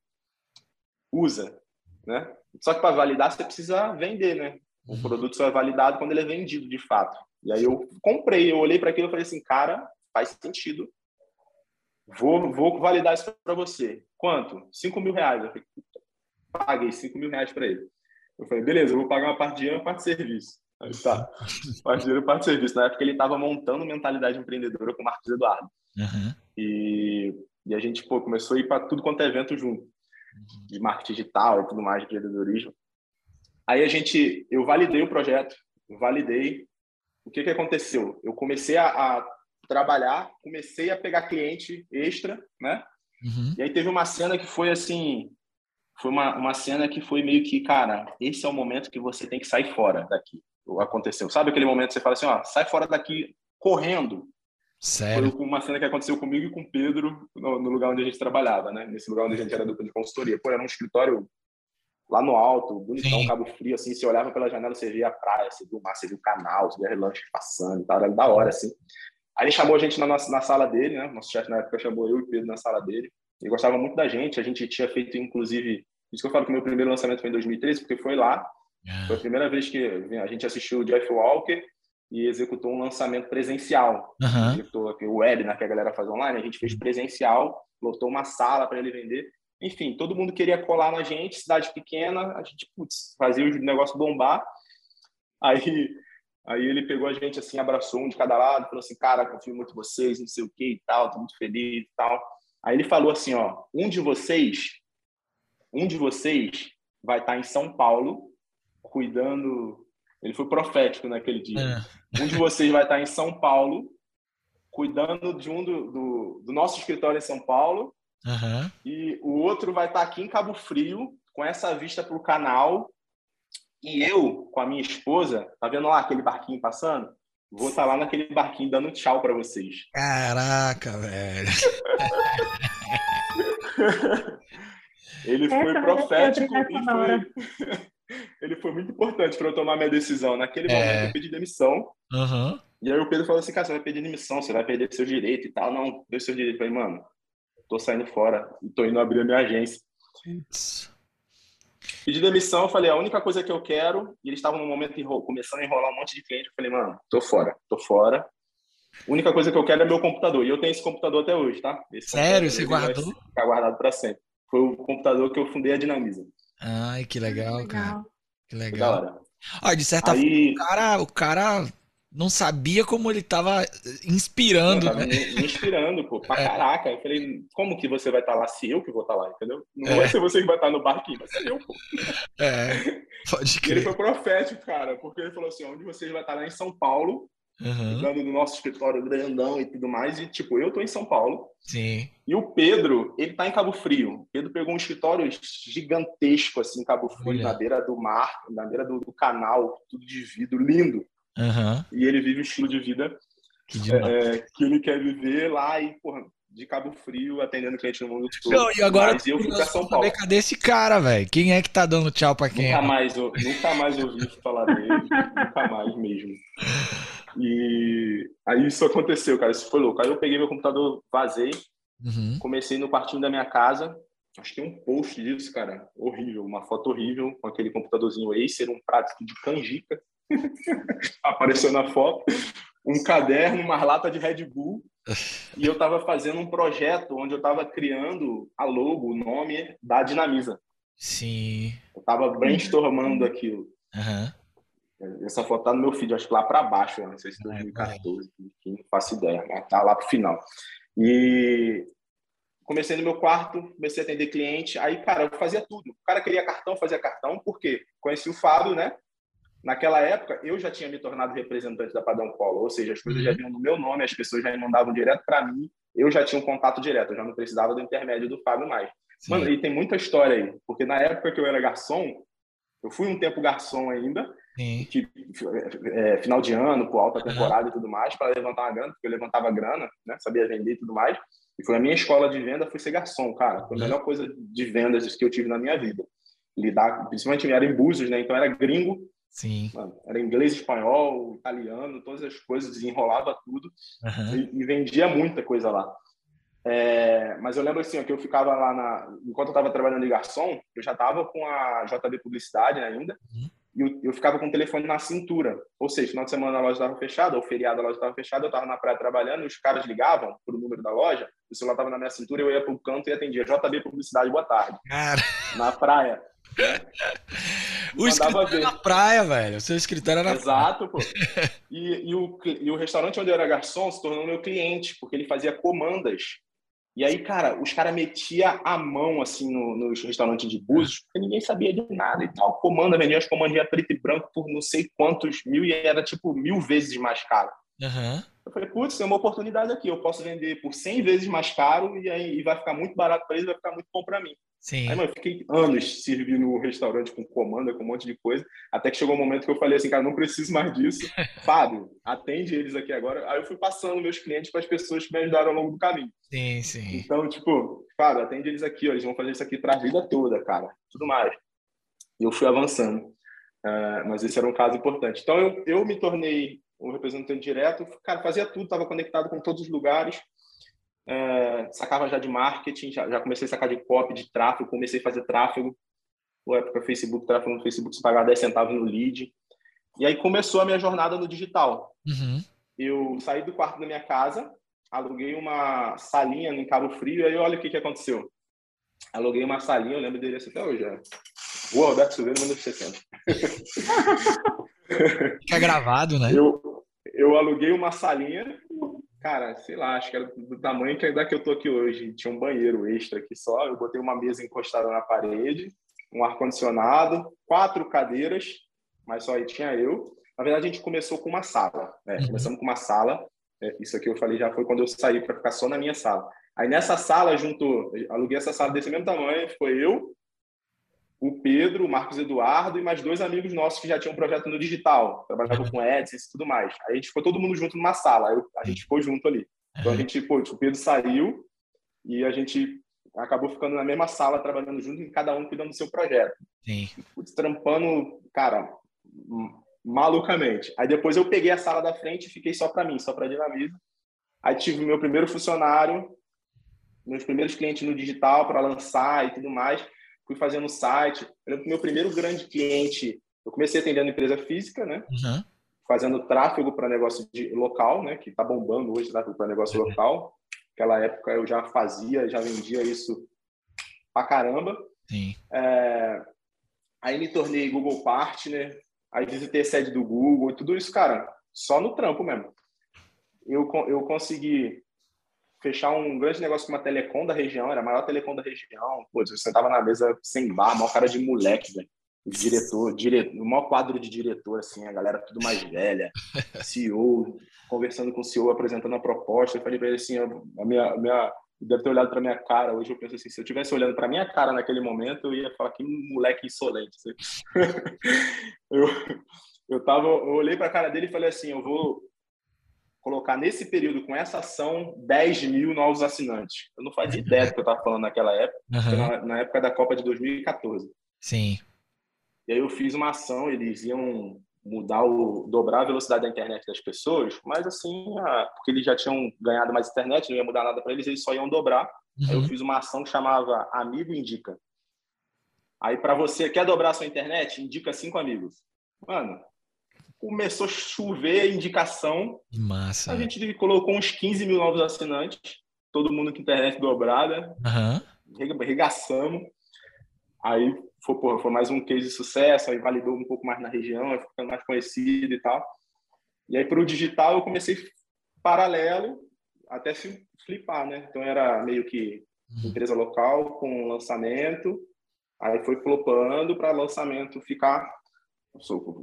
usa, né? Só que para validar você precisa vender, né? O uhum. produto só é validado quando ele é vendido de fato. E aí eu comprei, eu olhei para aquilo e falei assim, cara, faz sentido. Vou, vou validar isso para você. Quanto? 5 mil reais. Eu falei, paguei 5 mil reais para ele. Eu falei, beleza, eu vou pagar uma parte de dinheiro e uma parte de serviço. Aí tá, (laughs) parte de dinheiro e parte de serviço. Na época ele estava montando mentalidade empreendedora com o Marcos Eduardo. Uhum. E, e a gente pô, começou a ir para tudo quanto é evento junto. De marketing digital e tudo mais, de empreendedorismo. Aí a gente, eu validei o projeto, validei. O que que aconteceu? Eu comecei a, a trabalhar, comecei a pegar cliente extra, né? Uhum. E aí teve uma cena que foi assim, foi uma, uma cena que foi meio que, cara, esse é o momento que você tem que sair fora daqui. Aconteceu. Sabe aquele momento que você fala assim, ó, sai fora daqui correndo. Sério? Foi uma cena que aconteceu comigo e com o Pedro no, no lugar onde a gente trabalhava, né? Nesse lugar onde a gente era dupla de consultoria. Pô, era um escritório lá no alto, bonitão, Sim. Cabo Frio, assim, você olhava pela janela, você via a praia, você via o mar, você via o canal, você via lanche passando e tal, era da hora, assim. Aí ele chamou a gente na, nossa, na sala dele, né? Nosso chefe na época chamou eu e o Pedro na sala dele. Ele gostava muito da gente. A gente tinha feito, inclusive, isso que eu falo que o meu primeiro lançamento foi em 2013, porque foi lá. Yeah. Foi a primeira vez que a gente assistiu o Jeff Walker e executou um lançamento presencial. Uhum. Executou aqui, o webinar que a galera faz online, a gente fez presencial, lotou uma sala para ele vender. Enfim, todo mundo queria colar na gente, cidade pequena, a gente, putz, fazia o negócio bombar. Aí Aí ele pegou a gente assim, abraçou um de cada lado, falou assim, cara, confio muito em vocês, não sei o que e tal, tô muito feliz e tal. Aí ele falou assim, ó, um de vocês, um de vocês vai estar em São Paulo cuidando. Ele foi profético naquele dia. É. Um de vocês vai estar em São Paulo cuidando de um do, do, do nosso escritório em São Paulo uhum. e o outro vai estar aqui em Cabo Frio com essa vista para o canal e eu, com a minha esposa, tá vendo lá aquele barquinho passando? Vou estar tá lá naquele barquinho dando tchau para vocês. Caraca, velho. (laughs) ele foi Essa profético e foi... (laughs) ele foi muito importante para eu tomar minha decisão. Naquele é. momento eu pedi demissão. Uhum. E aí o Pedro falou assim, cara, você vai pedir demissão, você vai perder seu direito e tal. Não, deu seu direito. Eu falei, mano, tô saindo fora e tô indo abrir a minha agência. Putz. Pedi demissão, eu falei, a única coisa que eu quero, e eles estavam no momento começando a enrolar um monte de cliente, eu falei, mano, tô fora, tô fora. A única coisa que eu quero é meu computador. E eu tenho esse computador até hoje, tá? Esse Sério? Você guardou? Ficar guardado para sempre. Foi o computador que eu fundei a Dinamiza. Ai, que legal, cara. Que legal. Ó, de certa Aí... forma, o cara, o cara não sabia como ele estava inspirando, não, né? Me, inspirando, pô, pra (laughs) é. caraca. Eu falei, como que você vai estar tá lá se eu que vou estar tá lá, entendeu? Não é. vai ser você que vai estar tá no barquinho, vai ser eu, pô. É, (laughs) pode crer. ele foi profético, cara, porque ele falou assim, onde vocês vai estar lá em São Paulo, uhum. nosso escritório grandão e tudo mais, e tipo, eu tô em São Paulo. Sim. E o Pedro, ele tá em Cabo Frio. O Pedro pegou um escritório gigantesco, assim, em Cabo Frio, Olha. na beira do mar, na beira do, do canal, tudo de vidro, lindo. Uhum. E ele vive um estilo de vida que, é, que ele quer viver lá e, porra, de Cabo Frio, atendendo cliente no mundo todo. Não, e agora Mas eu fui pra São Paulo. Cadê esse cara, velho? Quem é que tá dando tchau pra quem? Nunca mais, eu, nunca mais ouvi falar dele. nunca mais mesmo. E aí isso aconteceu, cara. Isso foi louco. Aí eu peguei meu computador, vazei, uhum. comecei no quartinho da minha casa. Acho que tem um post disso, cara. Horrível, uma foto horrível com aquele computadorzinho Acer, um prato de canjica. (laughs) apareceu na foto, um caderno, uma lata de Red Bull, e eu estava fazendo um projeto onde eu estava criando a logo, o nome da Dinamisa. Sim. Eu estava brainstormando aquilo. Uhum. Essa foto tá no meu feed, acho que lá para baixo, não sei se 2014, não faço ideia, mas tá lá pro final. E comecei no meu quarto, comecei a atender cliente, aí, cara, eu fazia tudo. O cara queria cartão, fazia cartão, porque conheci o Fábio, né? Naquela época, eu já tinha me tornado representante da Padrão Polo, ou seja, as coisas já uhum. vinham no meu nome, as pessoas já mandavam direto para mim, eu já tinha um contato direto, eu já não precisava do intermédio do Fábio mais. Sim. Mano, e tem muita história aí, porque na época que eu era garçom, Eu fui um tempo garçom ainda, que, é, final de ano, por alta temporada uhum. e tudo mais, para levantar uma grana, porque eu levantava grana, né? Sabia vender e tudo mais. E foi a minha escola de venda, foi ser garçom, cara. Foi a melhor coisa de vendas que eu tive na minha vida. Lidar, principalmente era em Búzios, né? Então era gringo. Sim. Mano, era inglês, espanhol, italiano, todas as coisas, desenrolava tudo uhum. e, e, vendia muita coisa lá. É, mas eu lembro assim, ó, que eu ficava lá na. Enquanto eu estava trabalhando de garçom, eu já estava com a JB Publicidade né, ainda. Uhum e eu, eu, ficava com o telefone na cintura. Ou seja, final de semana a loja estava fechada, ou feriado a loja estava fechada, eu estava na praia trabalhando, e os caras ligavam para o número da loja, o celular estava na minha cintura, eu ia para o canto e atendia. JB Publicidade, boa tarde. Cara. Na praia. (laughs) o escritório ver. na praia, velho. O seu escritório era na Exato, pô. (laughs) E, e, o, e o restaurante onde eu era garçom se tornou meu cliente, porque ele fazia comandas e aí, cara, os caras metiam a mão, assim, no, nos restaurantes de Búzios, porque ninguém sabia de nada e tal. Comanda, vendia as comandinhas preto e branco por não sei quantos mil e era, tipo, mil vezes mais caro. Uhum. Eu falei, putz, tem uma oportunidade aqui. Eu posso vender por 100 vezes mais caro e aí e vai ficar muito barato para eles, vai ficar muito bom para mim. Sim. Aí, mano, eu fiquei anos servindo no restaurante com comanda, com um monte de coisa, até que chegou um momento que eu falei assim, cara, não preciso mais disso. (laughs) Fábio, atende eles aqui agora. Aí eu fui passando meus clientes para as pessoas que me ajudaram ao longo do caminho. Sim, sim. Então, tipo, Fábio, atende eles aqui, ó, eles vão fazer isso aqui para a vida toda, cara. Tudo mais. E eu fui avançando. Uh, mas esse era um caso importante. Então, eu, eu me tornei um representante direto, cara, fazia tudo, estava conectado com todos os lugares é, sacava já de marketing, já, já, comecei a sacar de copy, de tráfego, comecei a fazer tráfego. Na época, Facebook, tráfego no Facebook, se pagava 10 centavos no lead. E aí começou a minha jornada no digital. Uhum. Eu saí do quarto da minha casa, aluguei uma salinha em Cabo Frio, e aí olha o que, que aconteceu. Aluguei uma salinha, eu lembro dele até hoje. É. Rua Alberto Silveira, 1970. Fica gravado, né? Eu, eu aluguei uma salinha Cara, sei lá, acho que era do tamanho que ainda que eu tô aqui hoje. Tinha um banheiro extra aqui só. Eu botei uma mesa encostada na parede, um ar-condicionado, quatro cadeiras, mas só aí tinha eu. Na verdade, a gente começou com uma sala. Né? Uhum. Começamos com uma sala. É, isso aqui eu falei já foi quando eu saí para ficar só na minha sala. Aí nessa sala, junto, aluguei essa sala desse mesmo tamanho, foi eu, o Pedro, o Marcos Eduardo e mais dois amigos nossos que já tinham um projeto no digital, trabalhavam com AdSense e tudo mais. Aí a gente ficou todo mundo junto numa sala, aí a gente ficou junto ali. Então a gente, pô, o Pedro saiu e a gente acabou ficando na mesma sala, trabalhando junto e cada um cuidando do seu projeto. Sim. Putz, trampando, cara, malucamente. Aí depois eu peguei a sala da frente e fiquei só para mim, só para dinamismo. Aí tive meu primeiro funcionário, meus primeiros clientes no digital para lançar e tudo mais fui fazendo site. Eu lembro que meu primeiro grande cliente, eu comecei atendendo empresa física, né? Uhum. Fazendo tráfego para negócio de local, né? Que está bombando hoje tráfego para negócio uhum. local. Naquela época eu já fazia, já vendia isso pra caramba. Sim. É... Aí me tornei Google Partner, aí visitei a sede do Google, e tudo isso, cara, só no trampo mesmo. Eu, eu consegui fechar um grande negócio com uma telecom da região, era a maior telecom da região. Pô, eu sentava na mesa sem bar, maior cara de moleque, velho. Diretor, diretor, o maior quadro de diretor, assim, a galera tudo mais velha, (laughs) CEO, conversando com o CEO, apresentando a proposta. Eu falei para ele assim: a minha, a minha, deve ter olhado para minha cara. Hoje eu penso assim: se eu tivesse olhando para minha cara naquele momento, eu ia falar que moleque insolente. (laughs) eu, eu, tava, eu olhei para a cara dele e falei assim: eu vou colocar nesse período, com essa ação, 10 mil novos assinantes. Eu não fazia ideia do que eu estava falando naquela época, uhum. na, na, época da Copa de 2014. Sim. E aí eu fiz uma ação, eles iam mudar o dobrar a velocidade da internet das pessoas, mas assim, a, porque eles já tinham ganhado mais internet, não ia mudar nada para eles, eles só iam dobrar. Uhum. Aí eu uhum. fiz uma ação que chamava Amigo Indica. Aí para você quer dobrar sua internet, indica cinco amigos. Mano, começou a chover indicação. Massa. A gente colocou uns 15 mil novos assinantes, todo mundo com internet dobrada, uhum. regaçamos. Aí foi, porra, foi mais um case de sucesso, aí validou um pouco mais na região, ficando mais conhecido e tal. E aí para o digital eu comecei paralelo até flipar, né? Então era meio que uhum. empresa local com lançamento, aí foi flopando para lançamento ficar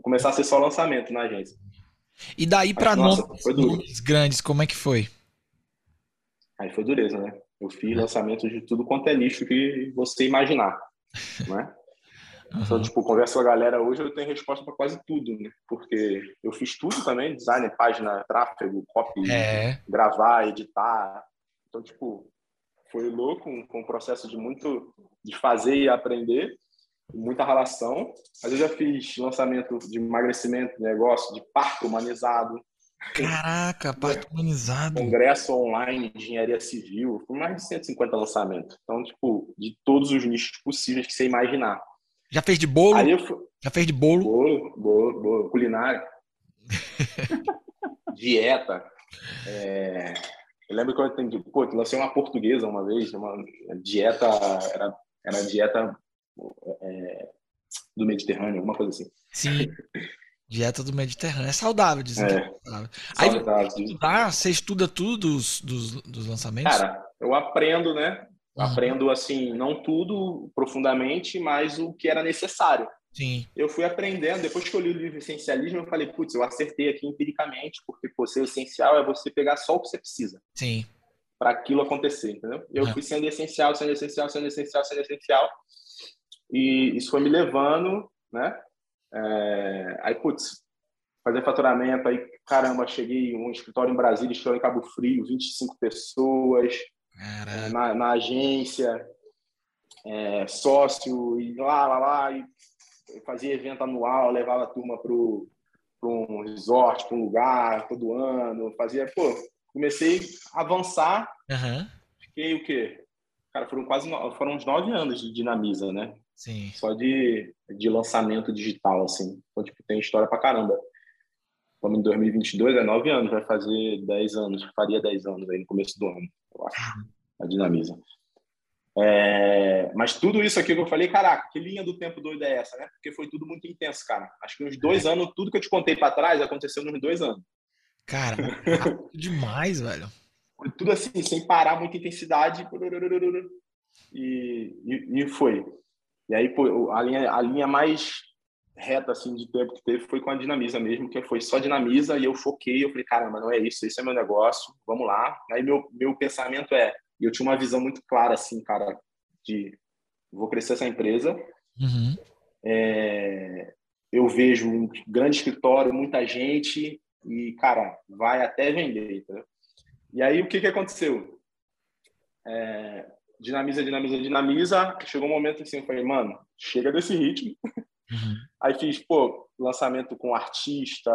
começar a ser só lançamento na agência. E daí para nomes grandes, como é que foi? Aí foi dureza, né? Eu fiz lançamento de tudo quanto é lixo que você imaginar, (laughs) né? Uhum. Então, tipo, conversa com a galera hoje, eu tenho resposta para quase tudo, né? Porque eu fiz tudo também, design, página, tráfego, copy, é. gravar, editar. Então, tipo, foi louco, um, um processo de muito de fazer e aprender, muita relação. Mas eu já fiz lançamento de emagrecimento, negócio de parto humanizado. Caraca, parto humanizado. Congresso online de engenharia civil, com mais de 150 lançamentos. Então, tipo, de todos os nichos possíveis que você imaginar. Já fez de bolo? Fui... Já fez de bolo? Bolo, bolo, bolo. Culinária. (laughs) Dieta. É... Eu lembro que eu entendi, pô, eu lancei uma portuguesa uma vez, uma dieta, era, era dieta é, do Mediterrâneo, alguma coisa assim. Sim. Dieta do Mediterrâneo. É saudável, dizem é, que é saudável. Aí saudável. Você, estudar, você estuda tudo dos, dos, dos lançamentos? Cara, eu aprendo, né? Uhum. Aprendo, assim, não tudo profundamente, mas o que era necessário. Sim. Eu fui aprendendo, depois que eu li o livro Essencialismo, eu falei, putz, eu acertei aqui empiricamente, porque pô, ser essencial é você pegar só o que você precisa. Sim. Para aquilo acontecer, entendeu? Eu uhum. fui sendo essencial, sendo essencial, sendo essencial, sendo essencial. E isso foi me levando, né? É... Aí, putz, fazer faturamento, aí, caramba, cheguei um escritório em Brasília, estou em Cabo Frio, 25 pessoas, na, na, agência, é, sócio, e lá, lá, lá, e fazia evento anual, levava a turma para um resort, para um lugar, todo ano, fazia, pô, comecei a avançar, uhum. fiquei o quê? Cara, foram quase, foram uns nove anos de Dinamiza, né? Sim. Só de, de lançamento digital, assim. Então, tipo, tem história pra caramba. Estamos em 2022, é nove anos, vai fazer dez anos, faria dez anos aí no começo do ano, eu acho, uhum. a Dinamiza. É, mas tudo isso aqui que eu falei, caraca, que linha do tempo doida é essa, né? Porque foi tudo muito intenso, cara. Acho que uns dois é. anos, tudo que eu te contei para trás aconteceu nos dois anos. Cara, demais, velho. Foi tudo assim, sem parar, muita intensidade. E, e, e, foi. E aí, pô, a linha, a linha mais reta assim de tempo que teve foi com a Dinamiza mesmo, que foi só Dinamiza e eu foquei, eu falei, caramba, não é isso, esse é meu negócio, vamos lá. Aí meu, meu pensamento é, eu tinha uma visão muito clara, assim, cara, de vou crescer essa empresa. Uhum. É, eu vejo um grande escritório, muita gente, e, cara, vai até vender. Entendeu? E aí, o que, que aconteceu? É, dinamiza, dinamiza, dinamiza. Chegou um momento assim, eu falei, mano, chega desse ritmo. Uhum. (laughs) Aí fiz, pô, lançamento com artista,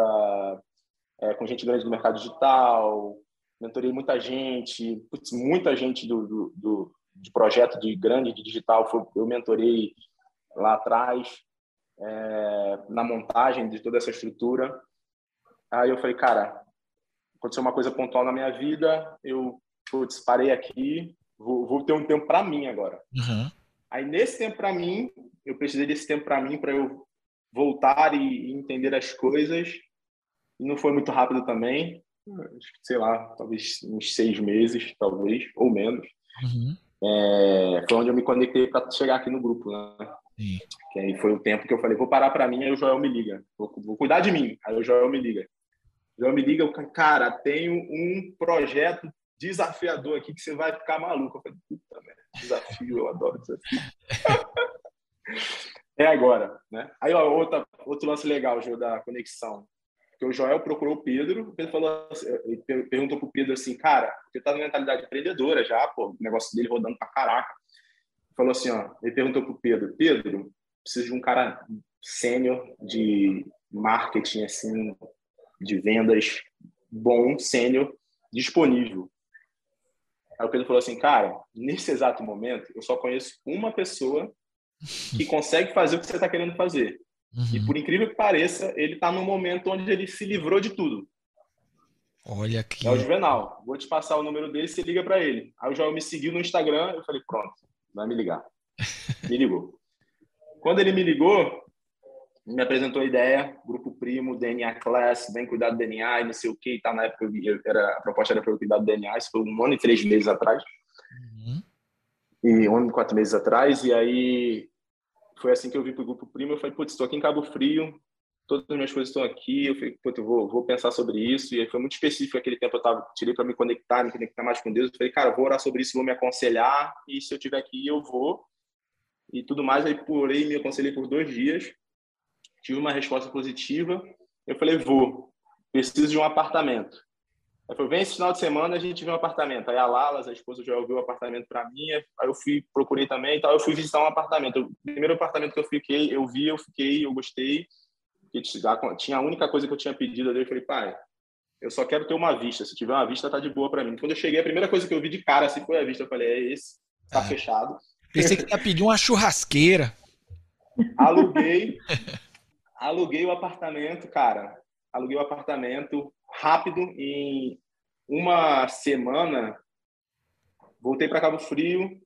é, com gente grande do mercado digital, mentorei muita gente, putz, muita gente do, do, do, de projeto de grande de digital, foi, eu mentorei lá atrás, é, na montagem de toda essa estrutura. Aí eu falei, cara, aconteceu uma coisa pontual na minha vida, eu putz, parei aqui, vou, vou ter um tempo para mim agora. Uhum. Aí nesse tempo para mim, eu precisei desse tempo para mim para eu voltar e, entender as coisas. E não foi muito rápido também sei lá, talvez uns seis meses, talvez, ou menos. Uhum. É, foi onde eu me conectei para chegar aqui no grupo, né? Sim. Que aí foi o tempo que eu falei, vou parar para mim, aí o Joel me liga. Vou, vou, cuidar de mim, aí o Joel me liga. O Joel me liga, eu, cara, tenho um projeto desafiador aqui que você vai ficar maluco. Eu falei, puta merda, desafio, eu adoro desafio. (laughs) é agora, né? Aí, ó, outra, outro lance legal, Joel, da conexão. Porque o Joel procurou o Pedro, o Pedro falou, assim, perguntou pro Pedro assim, cara, você tá na mentalidade empreendedora já, pô, o negócio dele rodando pra caraca. Falou assim, ó, ele perguntou pro Pedro, Pedro, preciso de um cara sênior de marketing, assim, de vendas, bom, sênior, disponível. Aí o Pedro falou assim, cara, nesse exato momento, eu só conheço uma pessoa que consegue fazer o que você está querendo fazer. Uhum. E por incrível que pareça, ele está no momento onde ele se livrou de tudo. Olha aqui. É o Juvenal. Vou te passar o número dele, você liga para ele. Aí o Joel me seguiu no Instagram, eu falei, pronto, vai me ligar. (laughs) me ligou. Quando ele me ligou, me apresentou a ideia, grupo primo, DNA Class, vem cuidar do DNA e não sei o que, tá na época eu, era, a proposta era para eu cuidar do DNA, isso foi um ano e três meses atrás. Uhum. E um ano e quatro meses atrás, e aí foi assim que eu vi pro Grupo Primo. Eu falei, putz, estou aqui em Cabo Frio, todas as minhas coisas estão aqui. Eu falei, putz, eu vou, vou pensar sobre isso. E aí foi muito específico aquele tempo. Eu tava, tirei para me conectar, me conectar mais com Deus. Eu falei, cara, vou orar sobre isso, vou me aconselhar. E se eu tiver que ir, eu vou. e tudo mais. Aí pulei, me aconselhei por dois dias, tive uma resposta positiva. Eu falei, vou, preciso de um apartamento. Aí falou, vem esse final de semana a gente vê um apartamento. Aí a Lalas, a esposa, já viu o apartamento para mim. Aí eu fui, procurei também e tal. Eu fui visitar um apartamento. O primeiro apartamento que eu fiquei, eu vi, eu fiquei, eu gostei. Tinha a única coisa que eu tinha pedido ali. Eu falei, pai, eu só quero ter uma vista. Se tiver uma vista, tá de boa para mim. Quando eu cheguei, a primeira coisa que eu vi de cara assim foi a vista. Eu falei, é esse, tá é. fechado. Pensei que ia pedir uma churrasqueira. (laughs) Aluguei, (laughs) aluguei o apartamento, cara. Aluguei o apartamento rápido em uma semana. Voltei para Cabo Frio.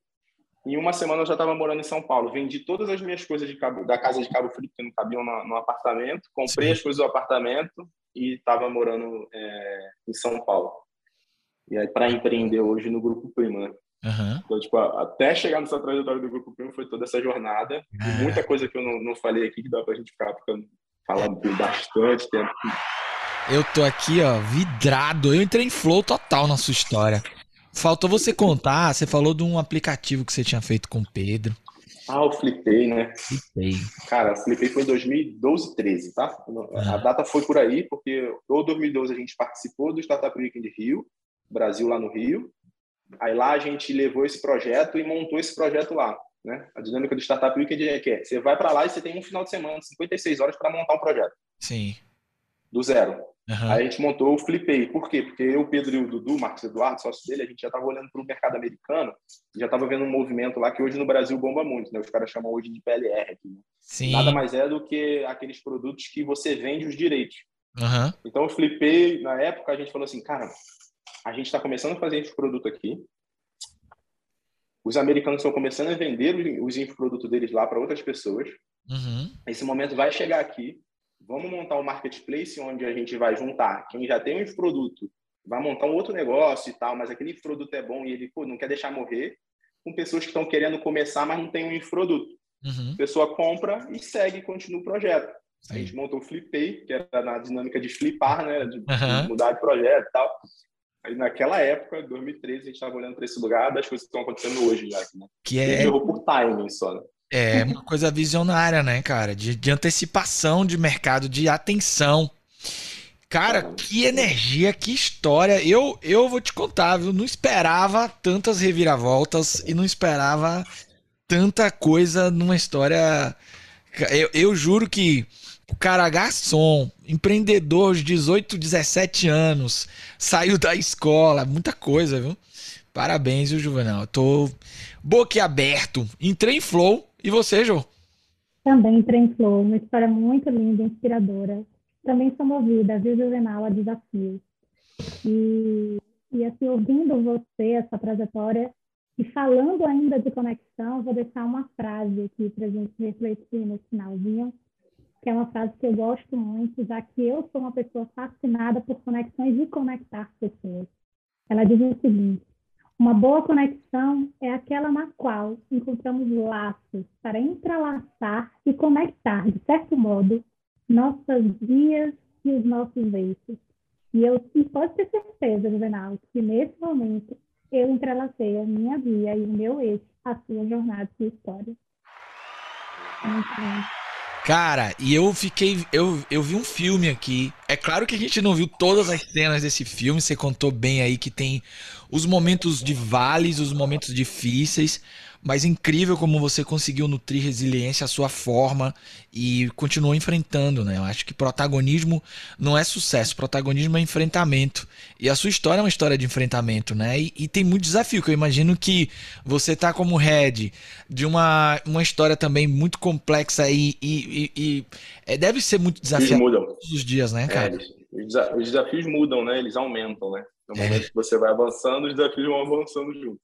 Em uma semana eu já estava morando em São Paulo. Vendi todas as minhas coisas de Cabo, da casa de Cabo Frio que não cabiam no, no apartamento. Comprei Sim. as coisas do apartamento e estava morando é, em São Paulo. E aí para empreender hoje no Grupo Prima. Uhum. Então, tipo, até chegar nessa trajetória do Grupo Primo foi toda essa jornada. E muita coisa que eu não, não falei aqui que dá pra gente ficar ficando, falando por bastante tempo. Eu tô aqui, ó, vidrado. Eu entrei em flow total na sua história. Faltou você contar, você falou de um aplicativo que você tinha feito com o Pedro. Ah, o Flipei, né? Flipei. Cara, o Flipei foi em 2012, 13, tá? A data foi por aí, porque ou 2012 a gente participou do Startup Weekend Rio, Brasil lá no Rio, Aí lá a gente levou esse projeto e montou esse projeto lá. Né? A dinâmica do Startup Weekend é que é, você vai para lá e você tem um final de semana, 56 horas para montar um projeto. Sim. Do zero. Uhum. Aí a gente montou o Flipei. Por quê? Porque eu, Pedro e o Dudu, Marcos Eduardo, sócio dele, a gente já estava olhando para o mercado americano já estava vendo um movimento lá que hoje no Brasil bomba muito, né? Os caras chamam hoje de PLR aqui. Né? Sim. Nada mais é do que aqueles produtos que você vende os direitos. Uhum. Então o Flipei, na época, a gente falou assim, cara, a gente está começando a fazer esse produto aqui, os americanos estão começando a vender os infoprodutos deles lá para outras pessoas. Uhum. Esse momento vai chegar aqui. Vamos montar um marketplace onde a gente vai juntar quem já tem um infoproduto, vai montar um outro negócio e tal, mas aquele infoproduto é bom e ele pô, não quer deixar morrer, com pessoas que estão querendo começar, mas não tem um infoproduto. Uhum. A pessoa compra e segue e continua o projeto. Sim. A gente montou o Flipay, que era na dinâmica de flipar, né? De, uhum. de mudar de projeto e tal. Naquela época, 2013, a gente estava olhando para esse lugar das coisas que estão acontecendo hoje já. Né? Que é. errou por timing só. Né? É uma coisa visionária, né, cara? De, de antecipação de mercado, de atenção. Cara, que energia, que história. Eu, eu vou te contar, viu? Não esperava tantas reviravoltas e não esperava tanta coisa numa história. Eu, eu juro que o cara garçom, empreendedor de 18, 17 anos, saiu da escola, muita coisa, viu? Parabéns, viu, Juvenal? tô boquiaberto. Entrei em flow. E você, Jô? Também entrei em flow. Uma história muito linda, inspiradora. Também sou movida, viu, Juvenal, a desafios. E, e assim, ouvindo você, essa trajetória, e falando ainda de conexão, vou deixar uma frase aqui para a gente refletir no finalzinho que é uma frase que eu gosto muito, já que eu sou uma pessoa fascinada por conexões e conectar pessoas. Ela diz o seguinte: uma boa conexão é aquela na qual encontramos laços para entrelaçar e conectar, de certo modo, nossas vias e os nossos eixos. E eu e pode ter certeza, Juvenal, que nesse momento eu entrelacei a minha via e o meu eixo, a sua jornada e história. Muito bom. Cara, e eu fiquei. Eu, eu vi um filme aqui. É claro que a gente não viu todas as cenas desse filme. Você contou bem aí que tem os momentos de vales, os momentos difíceis. Mas incrível como você conseguiu nutrir resiliência à sua forma e continuou enfrentando, né? Eu acho que protagonismo não é sucesso, protagonismo é enfrentamento. E a sua história é uma história de enfrentamento, né? E, e tem muito desafio, que eu imagino que você tá como head de uma, uma história também muito complexa e, e, e é, deve ser muito desafiador todos os dias, né, cara? É, os desafios mudam, né? Eles aumentam, né? No momento é. que você vai avançando, os desafios vão avançando junto.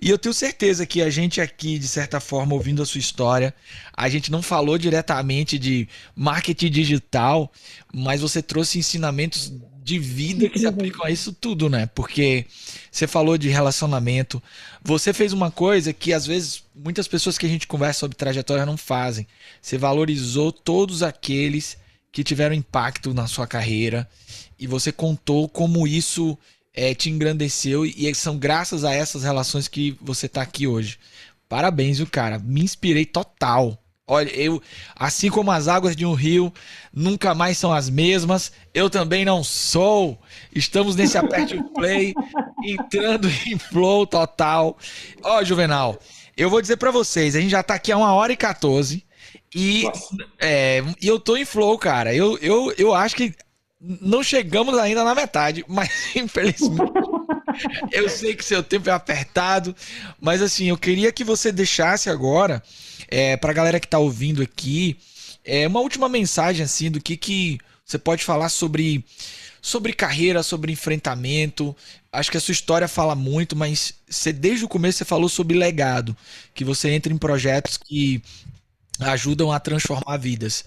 E eu tenho certeza que a gente aqui, de certa forma, ouvindo a sua história, a gente não falou diretamente de marketing digital, mas você trouxe ensinamentos de vida que se aplicam a isso tudo, né? Porque você falou de relacionamento, você fez uma coisa que às vezes muitas pessoas que a gente conversa sobre trajetória não fazem. Você valorizou todos aqueles que tiveram impacto na sua carreira e você contou como isso é, te engrandeceu e são graças a essas relações que você está aqui hoje. Parabéns, o cara. Me inspirei total. Olha, eu, assim como as águas de um rio nunca mais são as mesmas, eu também não sou. Estamos nesse aperte (laughs) play, entrando (laughs) em flow total. Ó, Juvenal, eu vou dizer para vocês, a gente já tá aqui a uma hora e 14 e é, eu tô em flow, cara. Eu, eu, eu acho que não chegamos ainda na metade, mas (laughs) infelizmente eu sei que seu tempo é apertado, mas assim, eu queria que você deixasse agora é, para a galera que está ouvindo aqui é uma última mensagem assim do que que você pode falar sobre sobre carreira, sobre enfrentamento. Acho que a sua história fala muito, mas você desde o começo você falou sobre legado, que você entra em projetos que ajudam a transformar vidas.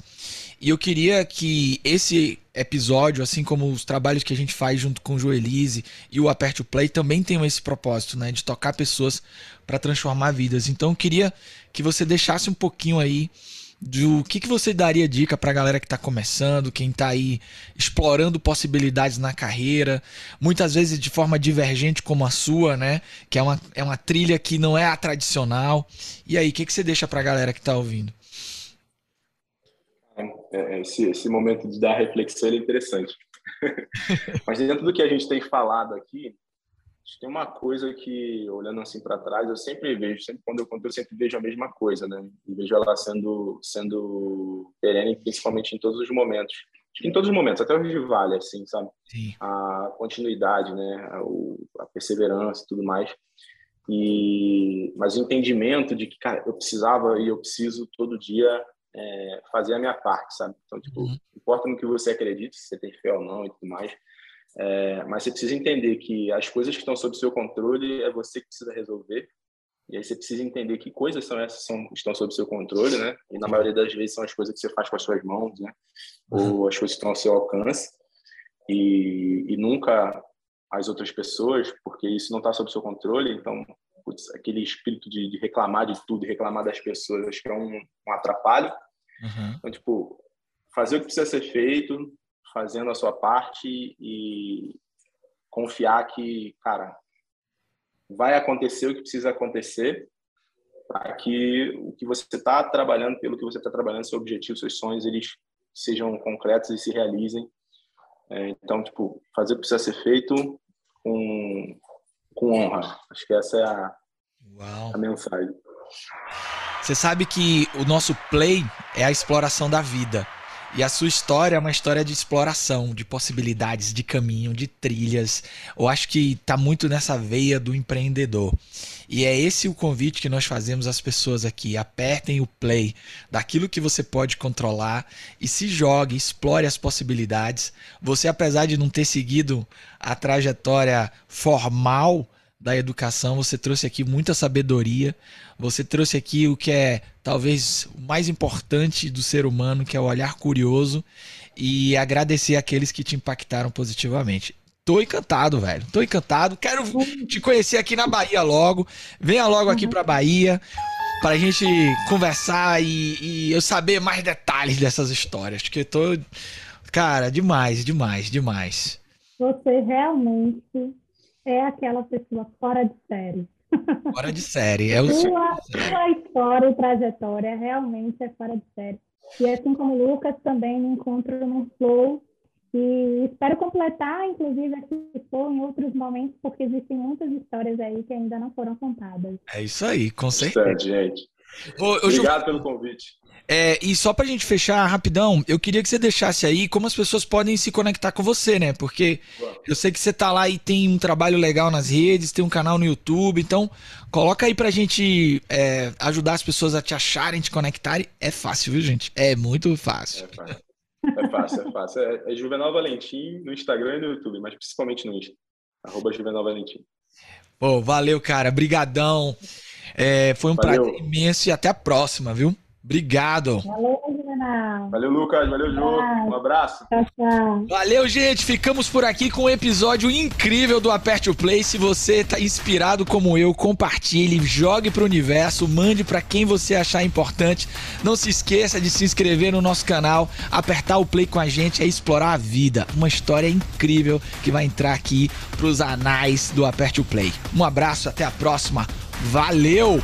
E eu queria que esse episódio, assim como os trabalhos que a gente faz junto com o Joelise e o Aperte o Play, também tenham esse propósito, né? De tocar pessoas para transformar vidas. Então eu queria que você deixasse um pouquinho aí do que, que você daria dica para a galera que está começando, quem está aí explorando possibilidades na carreira, muitas vezes de forma divergente como a sua, né? Que é uma, é uma trilha que não é a tradicional. E aí, o que, que você deixa para a galera que está ouvindo? É, esse, esse momento de dar reflexão é interessante. (laughs) Mas dentro do que a gente tem falado aqui, tem uma coisa que, olhando assim para trás, eu sempre vejo, sempre quando eu conto, eu sempre vejo a mesma coisa, né? E vejo ela sendo, sendo perene, principalmente em todos os momentos. Em todos os momentos, até o Rio Vale, assim, sabe? Sim. A continuidade, né? A, a perseverança e tudo mais. E, mas o entendimento de que, cara, eu precisava e eu preciso todo dia é, fazer a minha parte, sabe? Então, tipo, uhum. importa no que você acredita, se você tem fé ou não e tudo mais, é, mas você precisa entender que as coisas que estão sob seu controle é você que precisa resolver. E aí você precisa entender que coisas são essas que estão sob seu controle, né? E na maioria das vezes são as coisas que você faz com as suas mãos, né? Uhum. Ou as coisas que estão ao seu alcance. E, e nunca as outras pessoas, porque isso não está sob seu controle. Então, putz, aquele espírito de, de, reclamar de tudo, reclamar das pessoas, acho que é um, um atrapalho. Uhum. Então, tipo, fazer o que precisa ser feito, fazendo a sua parte e confiar que, cara, vai acontecer o que precisa acontecer para que o que você está trabalhando, pelo que você está trabalhando, seu objetivo, seus sonhos, eles sejam concretos e se realizem. É, então, tipo, fazer o que precisa ser feito com, com honra. Acho que essa é a, a mensagem. Você sabe que o nosso play é a exploração da vida. E a sua história é uma história de exploração, de possibilidades, de caminho, de trilhas. Eu acho que está muito nessa veia do empreendedor. E é esse o convite que nós fazemos às pessoas aqui. Apertem o play daquilo que você pode controlar e se jogue, explore as possibilidades. Você, apesar de não ter seguido a trajetória formal da educação, você trouxe aqui muita sabedoria, você trouxe aqui o que é talvez o mais importante do ser humano, que é o olhar curioso e agradecer aqueles que te impactaram positivamente. Tô encantado, velho. Tô encantado. Quero te conhecer aqui na Bahia logo. Venha logo aqui pra Bahia pra gente conversar e, e eu saber mais detalhes dessas histórias. Que eu tô. Cara, demais, demais, demais. Você realmente é aquela pessoa fora de série. Fora de série. É o sua, sua história e trajetória realmente é fora de série. E assim como o Lucas, também me encontro no Flow. E espero completar, inclusive, esse Flow em outros momentos, porque existem muitas histórias aí que ainda não foram contadas. É isso aí, com certeza. gente. Obrigado pelo convite. É, e só pra gente fechar rapidão, eu queria que você deixasse aí como as pessoas podem se conectar com você, né? Porque eu sei que você tá lá e tem um trabalho legal nas redes, tem um canal no YouTube, então coloca aí pra gente é, ajudar as pessoas a te acharem, te conectarem. É fácil, viu, gente? É muito fácil. É fácil, é fácil. É, fácil. é, é Juvenal Valentim no Instagram e no YouTube, mas principalmente no Insta. Arroba Juvenal Valentim. Pô, valeu, cara. Brigadão. É, foi um valeu. prazer imenso e até a próxima, viu? Obrigado. Valeu. Valeu, Lucas. Valeu, Ju. Um abraço. Tchau, tchau. Valeu, gente. Ficamos por aqui com um episódio incrível do Aperte o Play. Se você está inspirado como eu, compartilhe, jogue para o universo, mande para quem você achar importante. Não se esqueça de se inscrever no nosso canal, apertar o play com a gente é explorar a vida. Uma história incrível que vai entrar aqui para os anais do Aperte o Play. Um abraço, até a próxima. Valeu!